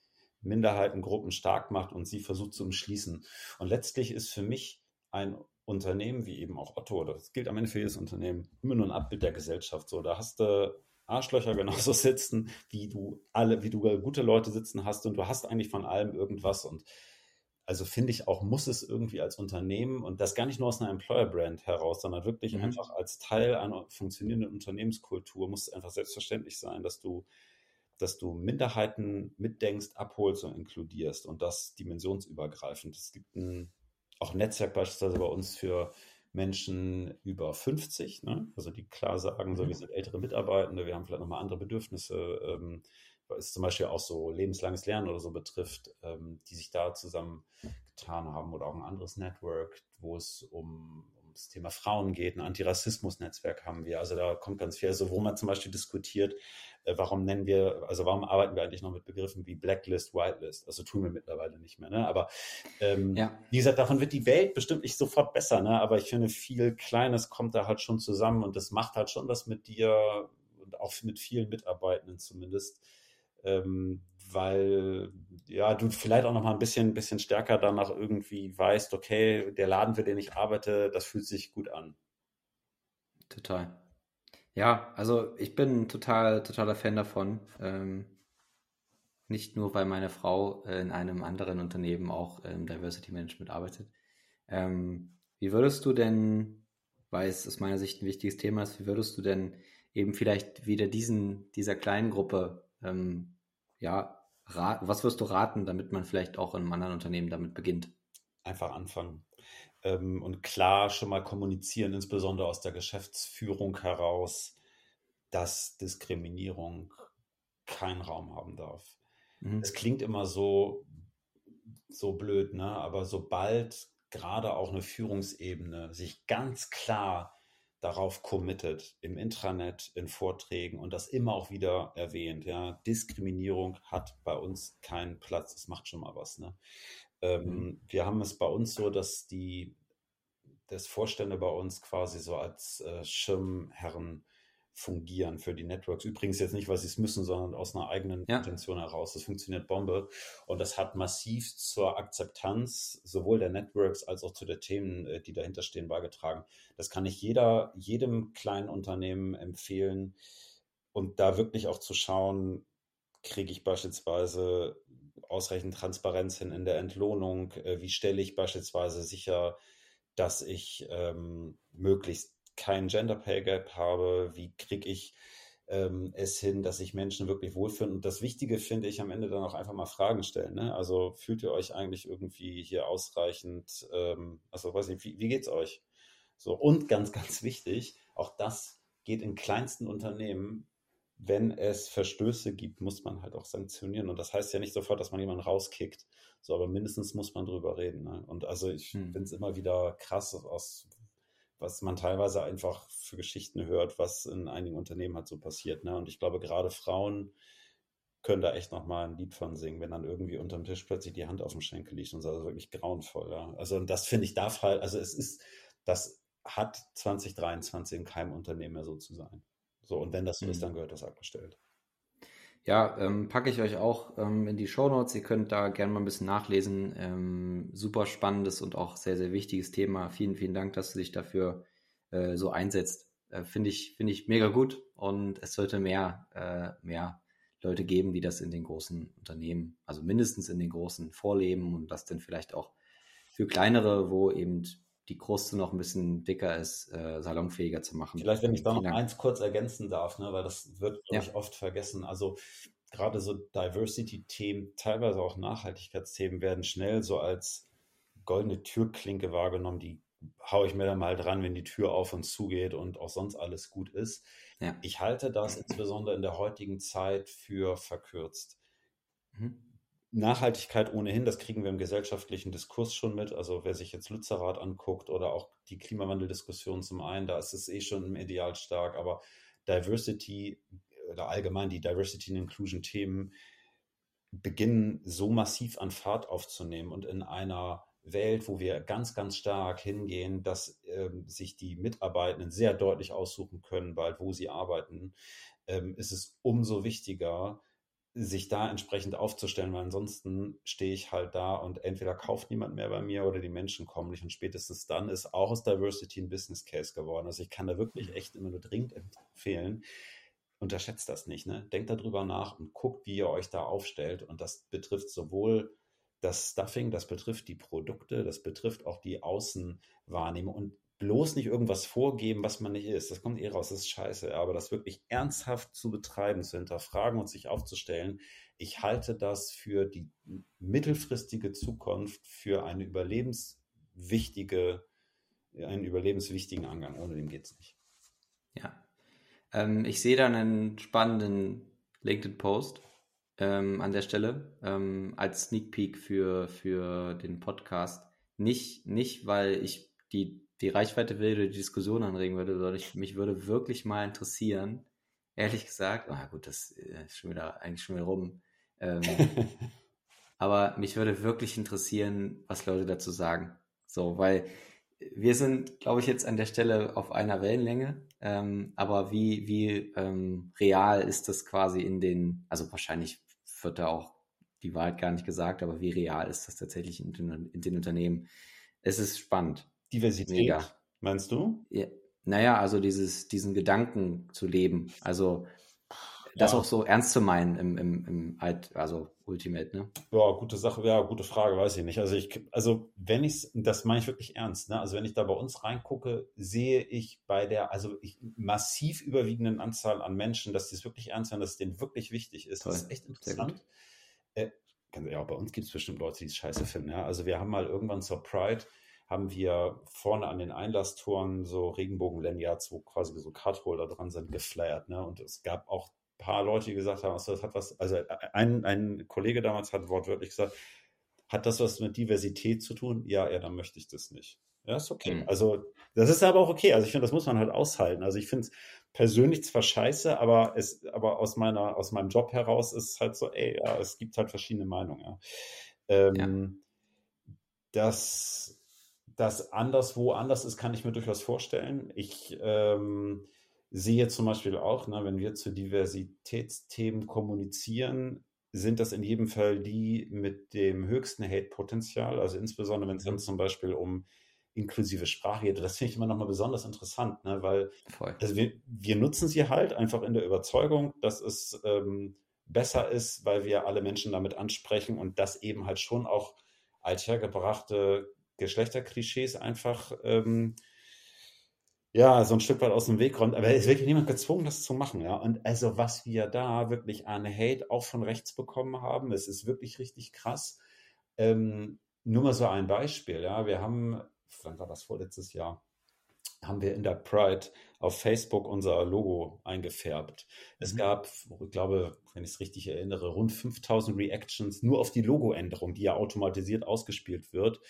Minderheitengruppen stark macht und sie versucht zu umschließen. Und letztlich ist für mich ein Unternehmen wie eben auch Otto, das gilt am Ende für jedes Unternehmen, immer nur ein Abbild der Gesellschaft. So, da hast du Arschlöcher genauso sitzen, wie du alle, wie du gute Leute sitzen hast und du hast eigentlich von allem irgendwas und also finde ich auch, muss es irgendwie als Unternehmen und das gar nicht nur aus einer Employer-Brand heraus, sondern wirklich mhm. einfach als Teil einer funktionierenden Unternehmenskultur muss es einfach selbstverständlich sein, dass du, dass du Minderheiten mitdenkst, abholst und inkludierst und das dimensionsübergreifend. Es gibt ein, auch ein Netzwerk beispielsweise bei uns für Menschen über 50, ne? also die klar sagen, so, wir mhm. sind ältere Mitarbeitende, wir haben vielleicht nochmal andere Bedürfnisse, ähm, es zum Beispiel auch so lebenslanges Lernen oder so betrifft, ähm, die sich da zusammengetan haben oder auch ein anderes Network, wo es um, ums Thema Frauen geht, ein Antirassismus-Netzwerk haben wir. Also da kommt ganz viel, also wo man zum Beispiel diskutiert, äh, warum nennen wir, also warum arbeiten wir eigentlich noch mit Begriffen wie Blacklist, Whitelist? Also tun wir mittlerweile nicht mehr. Ne? Aber ähm, ja. wie gesagt, davon wird die Welt bestimmt nicht sofort besser. Ne? Aber ich finde, viel Kleines kommt da halt schon zusammen und das macht halt schon was mit dir und auch mit vielen Mitarbeitenden zumindest. Ähm, weil ja, du vielleicht auch noch mal ein bisschen, bisschen stärker danach irgendwie weißt, okay, der Laden, für den ich arbeite, das fühlt sich gut an. Total. Ja, also ich bin total, totaler Fan davon. Ähm, nicht nur, weil meine Frau in einem anderen Unternehmen auch im Diversity Management arbeitet. Ähm, wie würdest du denn, weil es aus meiner Sicht ein wichtiges Thema ist, wie würdest du denn eben vielleicht wieder diesen, dieser kleinen Gruppe, ähm, ja, was wirst du raten, damit man vielleicht auch in einem anderen Unternehmen damit beginnt? Einfach anfangen. Ähm, und klar schon mal kommunizieren, insbesondere aus der Geschäftsführung heraus, dass Diskriminierung keinen Raum haben darf. Mhm. Es klingt immer so, so blöd, ne? aber sobald gerade auch eine Führungsebene sich ganz klar darauf committet, im Intranet, in Vorträgen und das immer auch wieder erwähnt. Ja, Diskriminierung hat bei uns keinen Platz. Das macht schon mal was. Ne? Ähm, mhm. Wir haben es bei uns so, dass die das Vorstände bei uns quasi so als äh, Schirmherren fungieren für die Networks. Übrigens jetzt nicht, weil sie es müssen, sondern aus einer eigenen ja. Intention heraus. Das funktioniert Bombe. Und das hat massiv zur Akzeptanz sowohl der Networks als auch zu den Themen, äh, die dahinter stehen, beigetragen. Das kann ich jeder, jedem kleinen Unternehmen empfehlen. Und da wirklich auch zu schauen, kriege ich beispielsweise ausreichend Transparenz hin in der Entlohnung? Äh, wie stelle ich beispielsweise sicher, dass ich ähm, möglichst kein Gender Pay Gap habe, wie kriege ich ähm, es hin, dass sich Menschen wirklich wohlfühlen. Und das Wichtige finde ich am Ende dann auch einfach mal Fragen stellen. Ne? Also fühlt ihr euch eigentlich irgendwie hier ausreichend, ähm, also weiß nicht, wie, wie es euch? So, und ganz, ganz wichtig, auch das geht in kleinsten Unternehmen. Wenn es Verstöße gibt, muss man halt auch sanktionieren. Und das heißt ja nicht sofort, dass man jemanden rauskickt. So, aber mindestens muss man drüber reden. Ne? Und also ich hm. finde es immer wieder krass, aus was man teilweise einfach für Geschichten hört, was in einigen Unternehmen halt so passiert. Ne? Und ich glaube, gerade Frauen können da echt nochmal ein Lied von singen, wenn dann irgendwie unterm Tisch plötzlich die Hand auf dem Schenkel liegt und so, also wirklich grauenvoll. Ja? Also und das finde ich darf halt, also es ist, das hat 2023 in keinem Unternehmen mehr so zu sein. So, und wenn das so mhm. ist, dann gehört das abgestellt. Ja, ähm, packe ich euch auch ähm, in die Show Notes. Ihr könnt da gerne mal ein bisschen nachlesen. Ähm, super spannendes und auch sehr, sehr wichtiges Thema. Vielen, vielen Dank, dass du dich dafür äh, so einsetzt. Äh, Finde ich, finde ich mega gut und es sollte mehr, äh, mehr Leute geben, die das in den großen Unternehmen, also mindestens in den großen vorleben und das dann vielleicht auch für kleinere, wo eben die Kruste noch ein bisschen dicker ist, äh, salonfähiger zu machen. Vielleicht, wenn ich da noch eins kurz ergänzen darf, ne, weil das wird, ja. ich, oft vergessen. Also gerade so Diversity-Themen, teilweise auch Nachhaltigkeitsthemen werden schnell so als goldene Türklinke wahrgenommen, die haue ich mir dann mal dran, wenn die Tür auf und zugeht und auch sonst alles gut ist. Ja. Ich halte das insbesondere in der heutigen Zeit für verkürzt. Mhm. Nachhaltigkeit ohnehin, das kriegen wir im gesellschaftlichen Diskurs schon mit. Also wer sich jetzt Lützerath anguckt oder auch die Klimawandeldiskussion zum einen, da ist es eh schon im Ideal stark, aber Diversity oder allgemein die Diversity and Inclusion Themen beginnen so massiv an Fahrt aufzunehmen und in einer Welt, wo wir ganz, ganz stark hingehen, dass ähm, sich die Mitarbeitenden sehr deutlich aussuchen können, bald wo sie arbeiten, ähm, ist es umso wichtiger, sich da entsprechend aufzustellen, weil ansonsten stehe ich halt da und entweder kauft niemand mehr bei mir oder die Menschen kommen nicht und spätestens dann ist auch aus Diversity ein Business Case geworden. Also ich kann da wirklich echt immer nur dringend empfehlen, unterschätzt das nicht, ne? Denkt darüber nach und guckt, wie ihr euch da aufstellt und das betrifft sowohl das Stuffing, das betrifft die Produkte, das betrifft auch die Außenwahrnehmung und bloß nicht irgendwas vorgeben, was man nicht ist. Das kommt eh raus, das ist scheiße. Aber das wirklich ernsthaft zu betreiben, zu hinterfragen und sich aufzustellen, ich halte das für die mittelfristige Zukunft für eine überlebenswichtige, einen überlebenswichtigen Angang. Ohne dem es nicht. Ja. Ähm, ich sehe dann einen spannenden LinkedIn-Post ähm, an der Stelle ähm, als Sneak Peek für, für den Podcast. Nicht, nicht, weil ich die die Reichweite oder die Diskussion anregen würde, sondern ich, mich würde wirklich mal interessieren, ehrlich gesagt, ah gut, das äh, ist schon wieder eigentlich schon wieder rum. Ähm, aber mich würde wirklich interessieren, was Leute dazu sagen. So, weil wir sind, glaube ich, jetzt an der Stelle auf einer Wellenlänge. Ähm, aber wie, wie ähm, real ist das quasi in den, also wahrscheinlich wird da auch die Wahrheit gar nicht gesagt, aber wie real ist das tatsächlich in den, in den Unternehmen? Es ist spannend. Diversität, Mega. meinst du? Ja. Naja, also dieses, diesen Gedanken zu leben. Also das ja. auch so ernst zu meinen im, im, im also Ultimate, ne? Ja, gute Sache, ja, gute Frage, weiß ich nicht. Also ich, also wenn ich das meine ich wirklich ernst, ne? Also wenn ich da bei uns reingucke, sehe ich bei der, also ich, massiv überwiegenden Anzahl an Menschen, dass die es wirklich ernst haben, dass es denen wirklich wichtig ist. Toll. Das ist echt interessant. Äh, ja, bei uns gibt es bestimmt Leute, die es scheiße finden. Ja? Also wir haben mal irgendwann zur Pride haben wir vorne an den Einlasstoren so Regenbogen-Lanyards, wo quasi so Cardholder dran sind, geflyert. Ne? Und es gab auch ein paar Leute, die gesagt haben, also das hat was, also ein, ein Kollege damals hat wortwörtlich gesagt, hat das was mit Diversität zu tun? Ja, ja, dann möchte ich das nicht. Ja, ist okay. Mhm. Also, das ist aber auch okay. Also, ich finde, das muss man halt aushalten. Also, ich finde es persönlich zwar scheiße, aber es, aber aus meiner, aus meinem Job heraus ist es halt so, ey, ja, es gibt halt verschiedene Meinungen, ja. Ähm, ja. Das, das anderswo anders ist, kann ich mir durchaus vorstellen. Ich ähm, sehe zum Beispiel auch, ne, wenn wir zu Diversitätsthemen kommunizieren, sind das in jedem Fall die mit dem höchsten Hate-Potenzial. Also insbesondere, wenn es dann zum Beispiel um inklusive Sprache geht. Das finde ich immer nochmal besonders interessant, ne, weil also wir, wir nutzen sie halt einfach in der Überzeugung, dass es ähm, besser ist, weil wir alle Menschen damit ansprechen und das eben halt schon auch althergebrachte Geschlechterklischees einfach ähm, ja, so ein Stück weit aus dem Weg räumt. Aber es ist wirklich niemand gezwungen, das zu machen, ja. Und also, was wir da wirklich an Hate auch von rechts bekommen haben, es ist wirklich richtig krass. Ähm, nur mal so ein Beispiel, ja. Wir haben, wann war das vorletztes Jahr? haben wir in der Pride auf Facebook unser Logo eingefärbt. Es mhm. gab, ich glaube, wenn ich es richtig erinnere, rund 5000 Reactions nur auf die Logoänderung, die ja automatisiert ausgespielt wird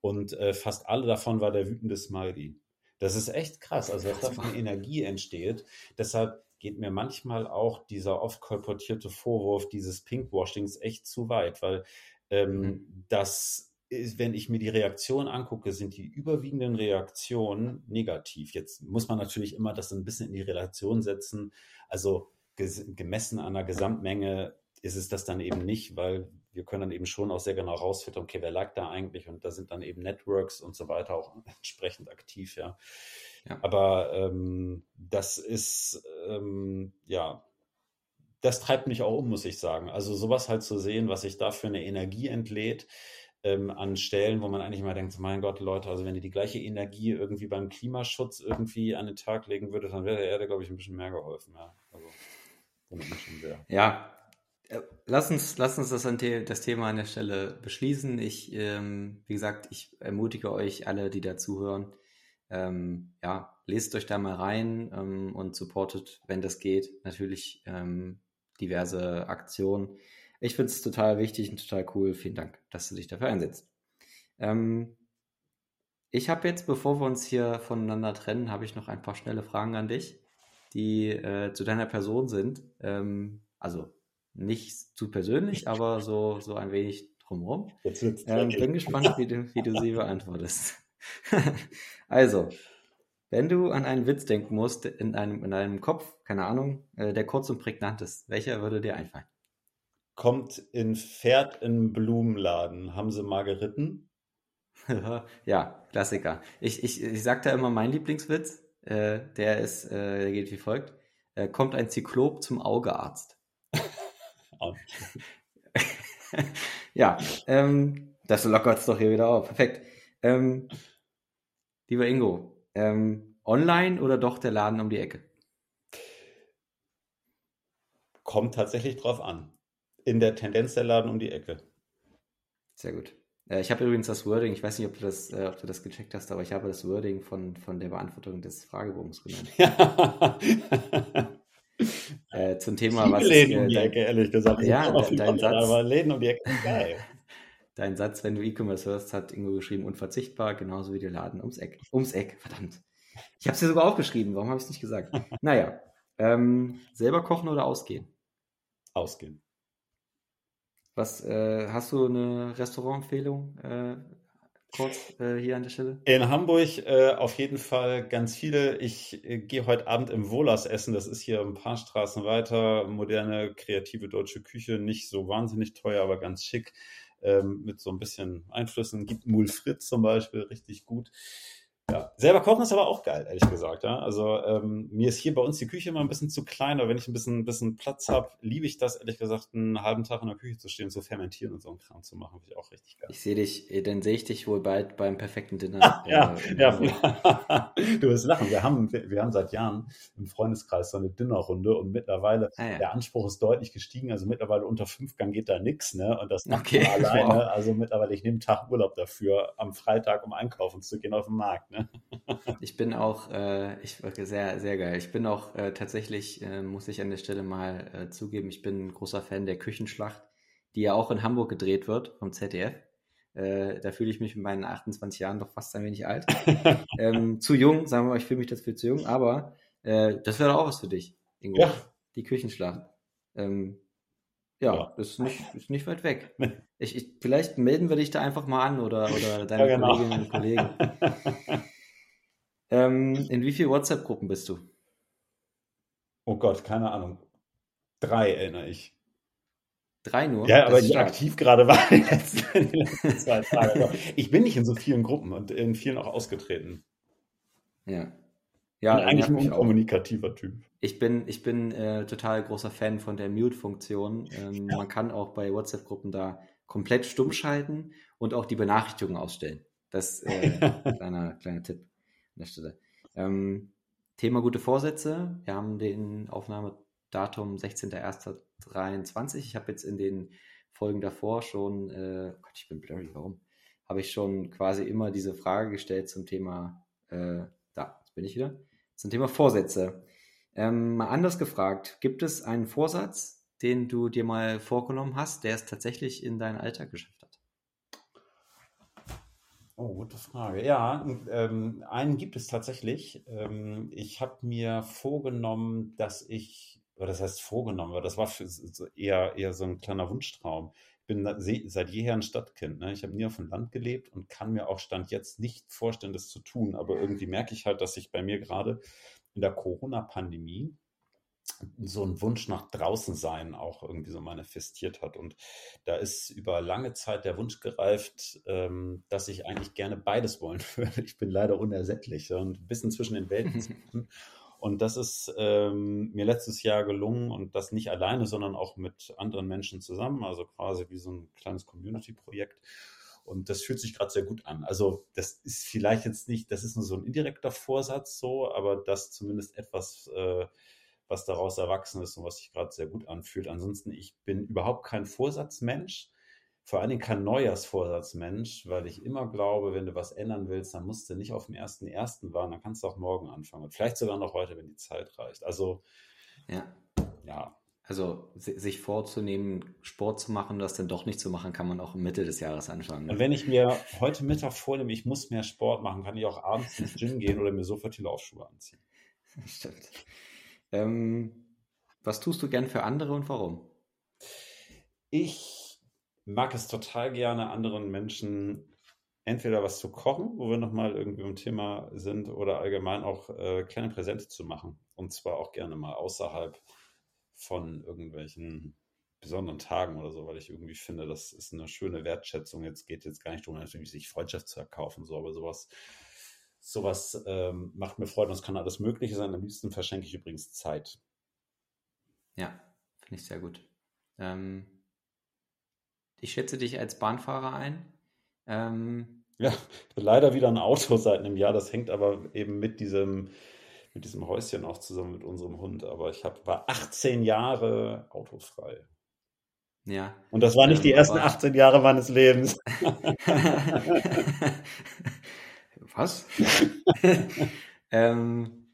und äh, fast alle davon war der wütende Smiley. Das ist echt krass, also dass da für eine Energie entsteht. Deshalb geht mir manchmal auch dieser oft kolportierte Vorwurf dieses Pinkwashings echt zu weit, weil ähm, mhm. das ist, wenn ich mir die Reaktionen angucke, sind die überwiegenden Reaktionen negativ. Jetzt muss man natürlich immer das ein bisschen in die Relation setzen. Also gemessen an der Gesamtmenge ist es das dann eben nicht, weil wir können dann eben schon auch sehr genau rausfinden, okay, wer lag da eigentlich? Und da sind dann eben Networks und so weiter auch entsprechend aktiv, ja. ja. Aber ähm, das ist, ähm, ja, das treibt mich auch um, muss ich sagen. Also sowas halt zu sehen, was sich da für eine Energie entlädt, ähm, an Stellen, wo man eigentlich mal denkt, mein Gott, Leute, also wenn ihr die gleiche Energie irgendwie beim Klimaschutz irgendwie an den Tag legen würdet, dann wäre der Erde, glaube ich, ein bisschen mehr geholfen. Ja, also, ja lass uns, lass uns das, das Thema an der Stelle beschließen. Ich, ähm, wie gesagt, ich ermutige euch alle, die da zuhören, ähm, ja, lest euch da mal rein ähm, und supportet, wenn das geht, natürlich ähm, diverse Aktionen. Ich finde es total wichtig und total cool. Vielen Dank, dass du dich dafür einsetzt. Ähm, ich habe jetzt, bevor wir uns hier voneinander trennen, habe ich noch ein paar schnelle Fragen an dich, die äh, zu deiner Person sind. Ähm, also nicht zu persönlich, aber so, so ein wenig drumherum. Jetzt wird's ähm, bin gespannt, wie du, wie du sie beantwortest. also, wenn du an einen Witz denken musst in einem, in einem Kopf, keine Ahnung, äh, der kurz und prägnant ist, welcher würde dir einfallen? Kommt in Pferd in Blumenladen. Haben sie mal geritten? ja, Klassiker. Ich, ich, ich sag da immer meinen Lieblingswitz. Äh, der ist, äh, der geht wie folgt. Äh, kommt ein Zyklop zum Augearzt. ja, ähm, das lockert es doch hier wieder auf. Perfekt. Ähm, lieber Ingo, ähm, online oder doch der Laden um die Ecke? Kommt tatsächlich drauf an. In der Tendenz der Laden um die Ecke. Sehr gut. Äh, ich habe übrigens das Wording, ich weiß nicht, ob du das, äh, ob du das gecheckt hast, aber ich habe das Wording von, von der Beantwortung des Fragebogens genommen. äh, zum Thema, was Läden ist, um die Ecke, ehrlich gesagt. Ja, dein, dein Satz. Aber Läden um die Ecke sind geil. Dein Satz, wenn du E-Commerce hörst, hat Ingo geschrieben, unverzichtbar, genauso wie der Laden ums Eck. Ums Eck, verdammt. Ich habe es dir sogar aufgeschrieben, warum habe ich es nicht gesagt? naja, ähm, selber kochen oder ausgehen? Ausgehen. Was, äh, hast du eine Restaurantempfehlung äh, kurz äh, hier an der Stelle? In Hamburg äh, auf jeden Fall ganz viele. Ich äh, gehe heute Abend im Wohlers essen. Das ist hier ein paar Straßen weiter. Moderne, kreative deutsche Küche. Nicht so wahnsinnig teuer, aber ganz schick. Ähm, mit so ein bisschen Einflüssen. Gibt Mul Fritz zum Beispiel, richtig gut. Ja. Selber kochen ist aber auch geil, ehrlich gesagt. Ja? Also ähm, mir ist hier bei uns die Küche immer ein bisschen zu klein, aber wenn ich ein bisschen, bisschen Platz habe, liebe ich das, ehrlich gesagt, einen halben Tag in der Küche zu stehen, zu fermentieren und so einen Kram zu machen. Finde ich auch richtig geil. Ich sehe dich, äh, dann sehe ich dich wohl bald beim perfekten Dinner. ja, äh, ja. du wirst lachen. Wir haben, wir, haben seit Jahren im Freundeskreis so eine Dinnerrunde und mittlerweile, ah, ja. der Anspruch ist deutlich gestiegen. Also mittlerweile unter fünf Gang geht da nichts, ne? Und das okay. alleine. Wow. Also mittlerweile, ich nehme einen Tag Urlaub dafür, am Freitag, um einkaufen zu gehen auf dem Markt. Ne? ich bin auch, äh, ich sehr, sehr geil. Ich bin auch äh, tatsächlich, äh, muss ich an der Stelle mal äh, zugeben, ich bin ein großer Fan der Küchenschlacht, die ja auch in Hamburg gedreht wird vom ZDF. Äh, da fühle ich mich mit meinen 28 Jahren doch fast ein wenig alt. ähm, zu jung, sagen wir mal, ich fühle mich dafür zu jung, aber äh, das wäre auch was für dich, Ingo. Ja. Die Küchenschlacht. Ähm, ja, ja, ist nicht, ist nicht weit weg. Ich, ich, vielleicht melden wir dich da einfach mal an oder, oder deine ja, genau. Kolleginnen und Kollegen. ähm, in wie vielen WhatsApp-Gruppen bist du? Oh Gott, keine Ahnung. Drei erinnere ich. Drei nur? Ja, aber die stark. aktiv gerade die letzten, die letzten zwei Tage. ich bin nicht in so vielen Gruppen und in vielen auch ausgetreten. Ja. Ja, bin eigentlich ein unkommunikativer Typ. Ich bin, ich bin äh, total großer Fan von der Mute-Funktion. Ähm, ja. Man kann auch bei WhatsApp-Gruppen da komplett stumm schalten und auch die Benachrichtigungen ausstellen. Das äh, kleiner, kleiner Tipp an der Stelle. Ähm, Thema gute Vorsätze. Wir haben den Aufnahmedatum 16.01.23. Ich habe jetzt in den Folgen davor schon, äh, Gott, ich bin blurry, warum? Habe ich schon quasi immer diese Frage gestellt zum Thema, äh, bin ich wieder, zum Thema Vorsätze. Ähm, mal anders gefragt, gibt es einen Vorsatz, den du dir mal vorgenommen hast, der es tatsächlich in deinen Alltag geschafft hat? Oh, gute Frage. Ja, ähm, einen gibt es tatsächlich. Ähm, ich habe mir vorgenommen, dass ich, oder das heißt vorgenommen, das war für, eher, eher so ein kleiner Wunschtraum. Ich bin seit jeher ein Stadtkind. Ne? Ich habe nie auf dem Land gelebt und kann mir auch Stand jetzt nicht vorstellen, das zu tun. Aber irgendwie merke ich halt, dass sich bei mir gerade in der Corona-Pandemie so ein Wunsch nach draußen sein auch irgendwie so manifestiert hat. Und da ist über lange Zeit der Wunsch gereift, ähm, dass ich eigentlich gerne beides wollen würde. Ich bin leider unersättlich und ein bisschen zwischen den Welten. und das ist ähm, mir letztes Jahr gelungen und das nicht alleine, sondern auch mit anderen Menschen zusammen, also quasi wie so ein kleines Community-Projekt. Und das fühlt sich gerade sehr gut an. Also das ist vielleicht jetzt nicht, das ist nur so ein indirekter Vorsatz so, aber das zumindest etwas äh, was daraus erwachsen ist und was sich gerade sehr gut anfühlt. Ansonsten, ich bin überhaupt kein Vorsatzmensch, vor allen Dingen kein Neujahrsvorsatzmensch, weil ich immer glaube, wenn du was ändern willst, dann musst du nicht auf dem ersten ersten warten, dann kannst du auch morgen anfangen. Und vielleicht sogar noch heute, wenn die Zeit reicht. Also, ja. Ja. Also sich vorzunehmen, Sport zu machen, das dann doch nicht zu machen, kann man auch im Mitte des Jahres anfangen. Ne? Und wenn ich mir heute Mittag vornehme, ich muss mehr Sport machen, kann ich auch abends ins Gym gehen oder mir sofort die Laufschuhe anziehen. Stimmt. Ähm, was tust du gern für andere und warum? Ich mag es total gerne, anderen Menschen entweder was zu kochen, wo wir nochmal irgendwie im Thema sind, oder allgemein auch äh, kleine Präsente zu machen. Und zwar auch gerne mal außerhalb von irgendwelchen besonderen Tagen oder so, weil ich irgendwie finde, das ist eine schöne Wertschätzung. Jetzt geht jetzt gar nicht darum, natürlich sich Freundschaft zu erkaufen, so, aber sowas Sowas ähm, macht mir Freude und es kann alles Mögliche sein. Am liebsten verschenke ich übrigens Zeit. Ja, finde ich sehr gut. Ähm, ich schätze dich als Bahnfahrer ein. Ähm, ja, leider wieder ein Auto seit einem Jahr. Das hängt aber eben mit diesem, mit diesem Häuschen auch zusammen mit unserem Hund. Aber ich hab, war 18 Jahre autofrei. Ja. Und das waren nicht die ähm, ersten 18 Jahre meines Lebens. Was? ähm,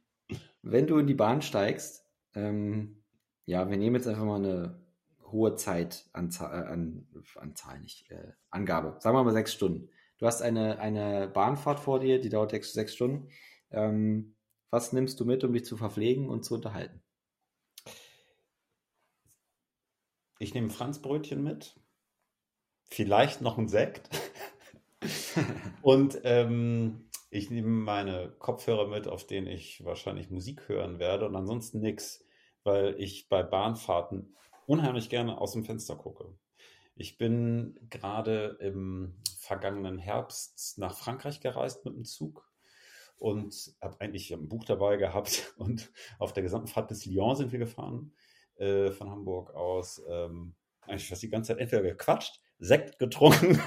wenn du in die Bahn steigst, ähm, ja, wir nehmen jetzt einfach mal eine hohe Zeitanzahl, äh, an, Anzahl nicht, äh, Angabe. Sagen wir mal sechs Stunden. Du hast eine, eine Bahnfahrt vor dir, die dauert sechs, sechs Stunden. Ähm, was nimmst du mit, um dich zu verpflegen und zu unterhalten? Ich nehme Franzbrötchen mit. Vielleicht noch ein Sekt. und ähm, ich nehme meine Kopfhörer mit, auf denen ich wahrscheinlich Musik hören werde und ansonsten nichts, weil ich bei Bahnfahrten unheimlich gerne aus dem Fenster gucke. Ich bin gerade im vergangenen Herbst nach Frankreich gereist mit dem Zug und habe eigentlich ein Buch dabei gehabt und auf der gesamten Fahrt bis Lyon sind wir gefahren, äh, von Hamburg aus. Ähm, eigentlich fast die ganze Zeit entweder gequatscht, Sekt getrunken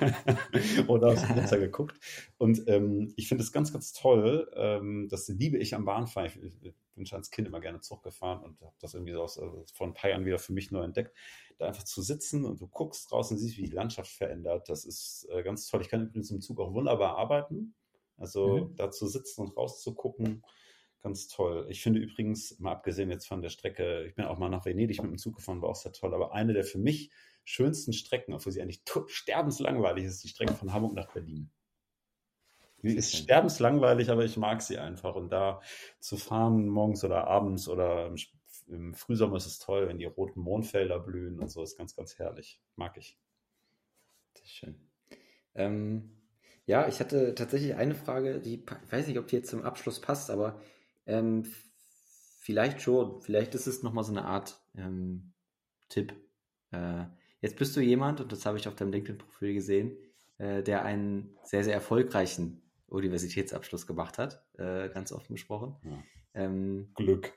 oder aus dem Fenster geguckt. Und ähm, ich finde es ganz, ganz toll. Ähm, das liebe ich am Bahnfahren. Ich, bin schon als Kind immer gerne Zug gefahren und habe das irgendwie so aus, also vor ein paar Jahren wieder für mich neu entdeckt. Da einfach zu sitzen und du guckst draußen, siehst, wie die Landschaft verändert. Das ist äh, ganz toll. Ich kann übrigens im Zug auch wunderbar arbeiten. Also mhm. da zu sitzen und rauszugucken, ganz toll. Ich finde übrigens, mal abgesehen jetzt von der Strecke, ich bin auch mal nach Venedig mit dem Zug gefahren, war auch sehr toll, aber eine der für mich schönsten Strecken, obwohl sie eigentlich sterbenslangweilig ist, die Strecke von Hamburg nach Berlin. Die ist sterbenslangweilig, aber ich mag sie einfach. Und da zu fahren, morgens oder abends oder im, im Frühsommer ist es toll, wenn die roten Mondfelder blühen und so, ist ganz, ganz herrlich. Mag ich. Sehr schön. Ähm, ja, ich hatte tatsächlich eine Frage, die ich weiß nicht, ob die jetzt zum Abschluss passt, aber ähm, vielleicht schon. Vielleicht ist es nochmal so eine Art ähm, Tipp. Äh, jetzt bist du jemand, und das habe ich auf deinem LinkedIn-Profil gesehen, äh, der einen sehr, sehr erfolgreichen Universitätsabschluss gemacht hat, äh, ganz offen gesprochen. Ja. Ähm, Glück.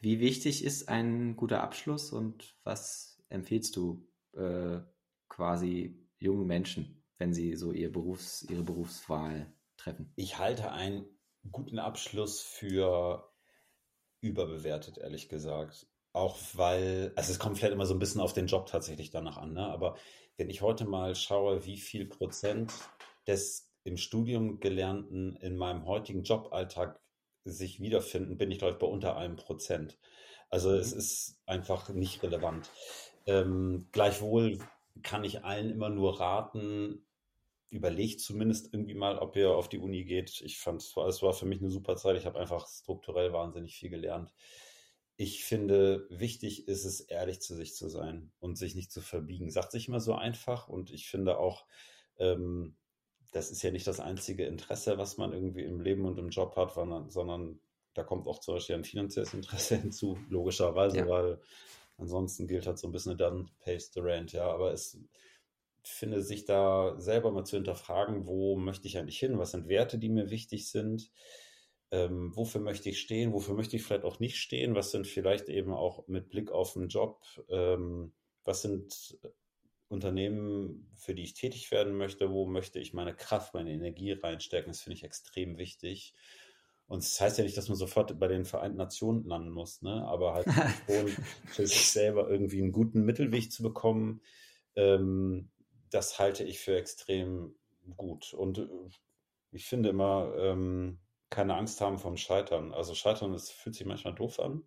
Wie wichtig ist ein guter Abschluss und was empfiehlst du äh, quasi jungen Menschen? wenn sie so ihr Berufs-, ihre Berufswahl treffen? Ich halte einen guten Abschluss für überbewertet, ehrlich gesagt. Auch weil, also es kommt vielleicht immer so ein bisschen auf den Job tatsächlich danach an, ne? aber wenn ich heute mal schaue, wie viel Prozent des im Studium Gelernten in meinem heutigen Joballtag sich wiederfinden, bin ich, glaube ich, bei unter einem Prozent. Also es mhm. ist einfach nicht relevant. Ähm, gleichwohl kann ich allen immer nur raten, überlegt zumindest irgendwie mal, ob ihr auf die Uni geht. Ich fand, es war, es war für mich eine super Zeit. Ich habe einfach strukturell wahnsinnig viel gelernt. Ich finde, wichtig ist es, ehrlich zu sich zu sein und sich nicht zu verbiegen. Sagt sich immer so einfach und ich finde auch, ähm, das ist ja nicht das einzige Interesse, was man irgendwie im Leben und im Job hat, sondern, da kommt auch zum Beispiel ein finanzielles Interesse hinzu, logischerweise, ja. weil ansonsten gilt halt so ein bisschen dann pays the rent, ja, aber es finde, sich da selber mal zu hinterfragen, wo möchte ich eigentlich hin, was sind Werte, die mir wichtig sind, ähm, wofür möchte ich stehen, wofür möchte ich vielleicht auch nicht stehen, was sind vielleicht eben auch mit Blick auf den Job, ähm, was sind Unternehmen, für die ich tätig werden möchte, wo möchte ich meine Kraft, meine Energie reinstecken, das finde ich extrem wichtig. Und das heißt ja nicht, dass man sofort bei den Vereinten Nationen landen muss, ne? aber halt schon für sich selber irgendwie einen guten Mittelweg zu bekommen, ähm, das halte ich für extrem gut. Und äh, ich finde immer, ähm, keine Angst haben vom Scheitern. Also Scheitern, das fühlt sich manchmal doof an.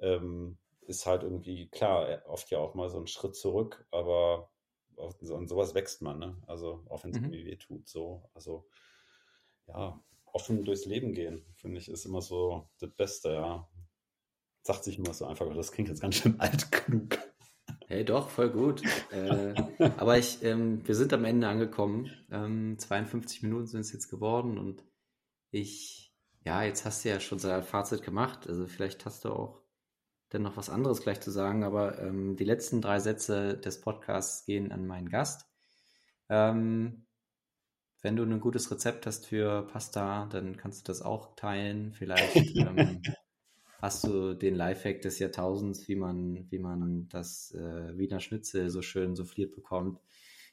Ähm, ist halt irgendwie, klar, äh, oft ja auch mal so ein Schritt zurück, aber an sowas wächst man, ne? Also auch wenn es mhm. irgendwie weh tut, so. Also ja, offen durchs Leben gehen, finde ich, ist immer so das Beste, ja. Sagt sich immer so einfach, das klingt jetzt ganz schön altklug. Hey, doch, voll gut. äh, aber ich, ähm, wir sind am Ende angekommen. Ähm, 52 Minuten sind es jetzt geworden und ich, ja, jetzt hast du ja schon sein Fazit gemacht. Also vielleicht hast du auch dann noch was anderes gleich zu sagen, aber ähm, die letzten drei Sätze des Podcasts gehen an meinen Gast. Ähm, wenn du ein gutes Rezept hast für Pasta, dann kannst du das auch teilen. Vielleicht ähm, hast du den Lifehack des Jahrtausends, wie man, wie man das äh, Wiener Schnitzel so schön souffliert bekommt.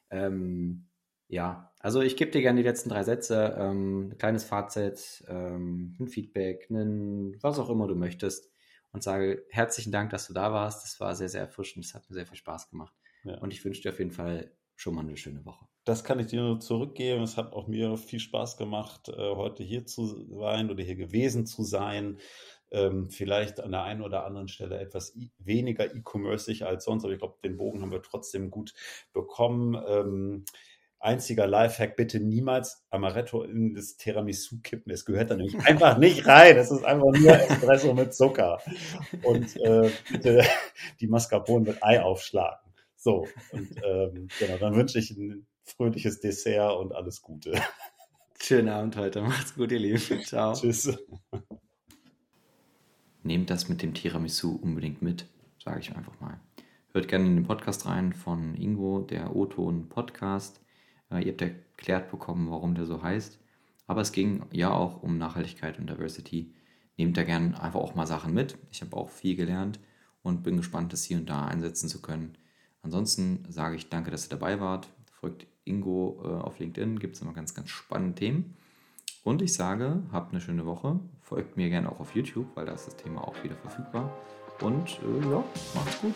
Ähm, ja, also ich gebe dir gerne die letzten drei Sätze, ähm, ein kleines Fazit, ähm, ein Feedback, ein, was auch immer du möchtest und sage herzlichen Dank, dass du da warst. Das war sehr, sehr erfrischend. Es hat mir sehr viel Spaß gemacht. Ja. Und ich wünsche dir auf jeden Fall schon mal eine schöne Woche. Das kann ich dir nur zurückgeben. Es hat auch mir viel Spaß gemacht, äh, heute hier zu sein oder hier gewesen zu sein ähm, vielleicht an der einen oder anderen Stelle etwas weniger e-commerceig als sonst, aber ich glaube, den Bogen haben wir trotzdem gut bekommen. Einziger Lifehack, bitte niemals Amaretto in das Tiramisu kippen. Es gehört da nämlich einfach nicht rein. Es ist einfach nur Espresso mit Zucker. Und äh, bitte die Mascarpone mit Ei aufschlagen. So, und ähm, genau, dann wünsche ich ein fröhliches Dessert und alles Gute. Schönen Abend heute. Macht's gut, ihr Lieben. Ciao. Tschüss nehmt das mit dem Tiramisu unbedingt mit, sage ich einfach mal. Hört gerne in den Podcast rein von Ingo, der O-Ton Podcast. Ihr habt erklärt bekommen, warum der so heißt. Aber es ging ja auch um Nachhaltigkeit und Diversity. Nehmt da gerne einfach auch mal Sachen mit. Ich habe auch viel gelernt und bin gespannt, das hier und da einsetzen zu können. Ansonsten sage ich danke, dass ihr dabei wart. Folgt Ingo äh, auf LinkedIn, gibt es immer ganz, ganz spannende Themen. Und ich sage, habt eine schöne Woche. Folgt mir gerne auch auf YouTube, weil da ist das Thema auch wieder verfügbar. Und äh, ja, macht's gut.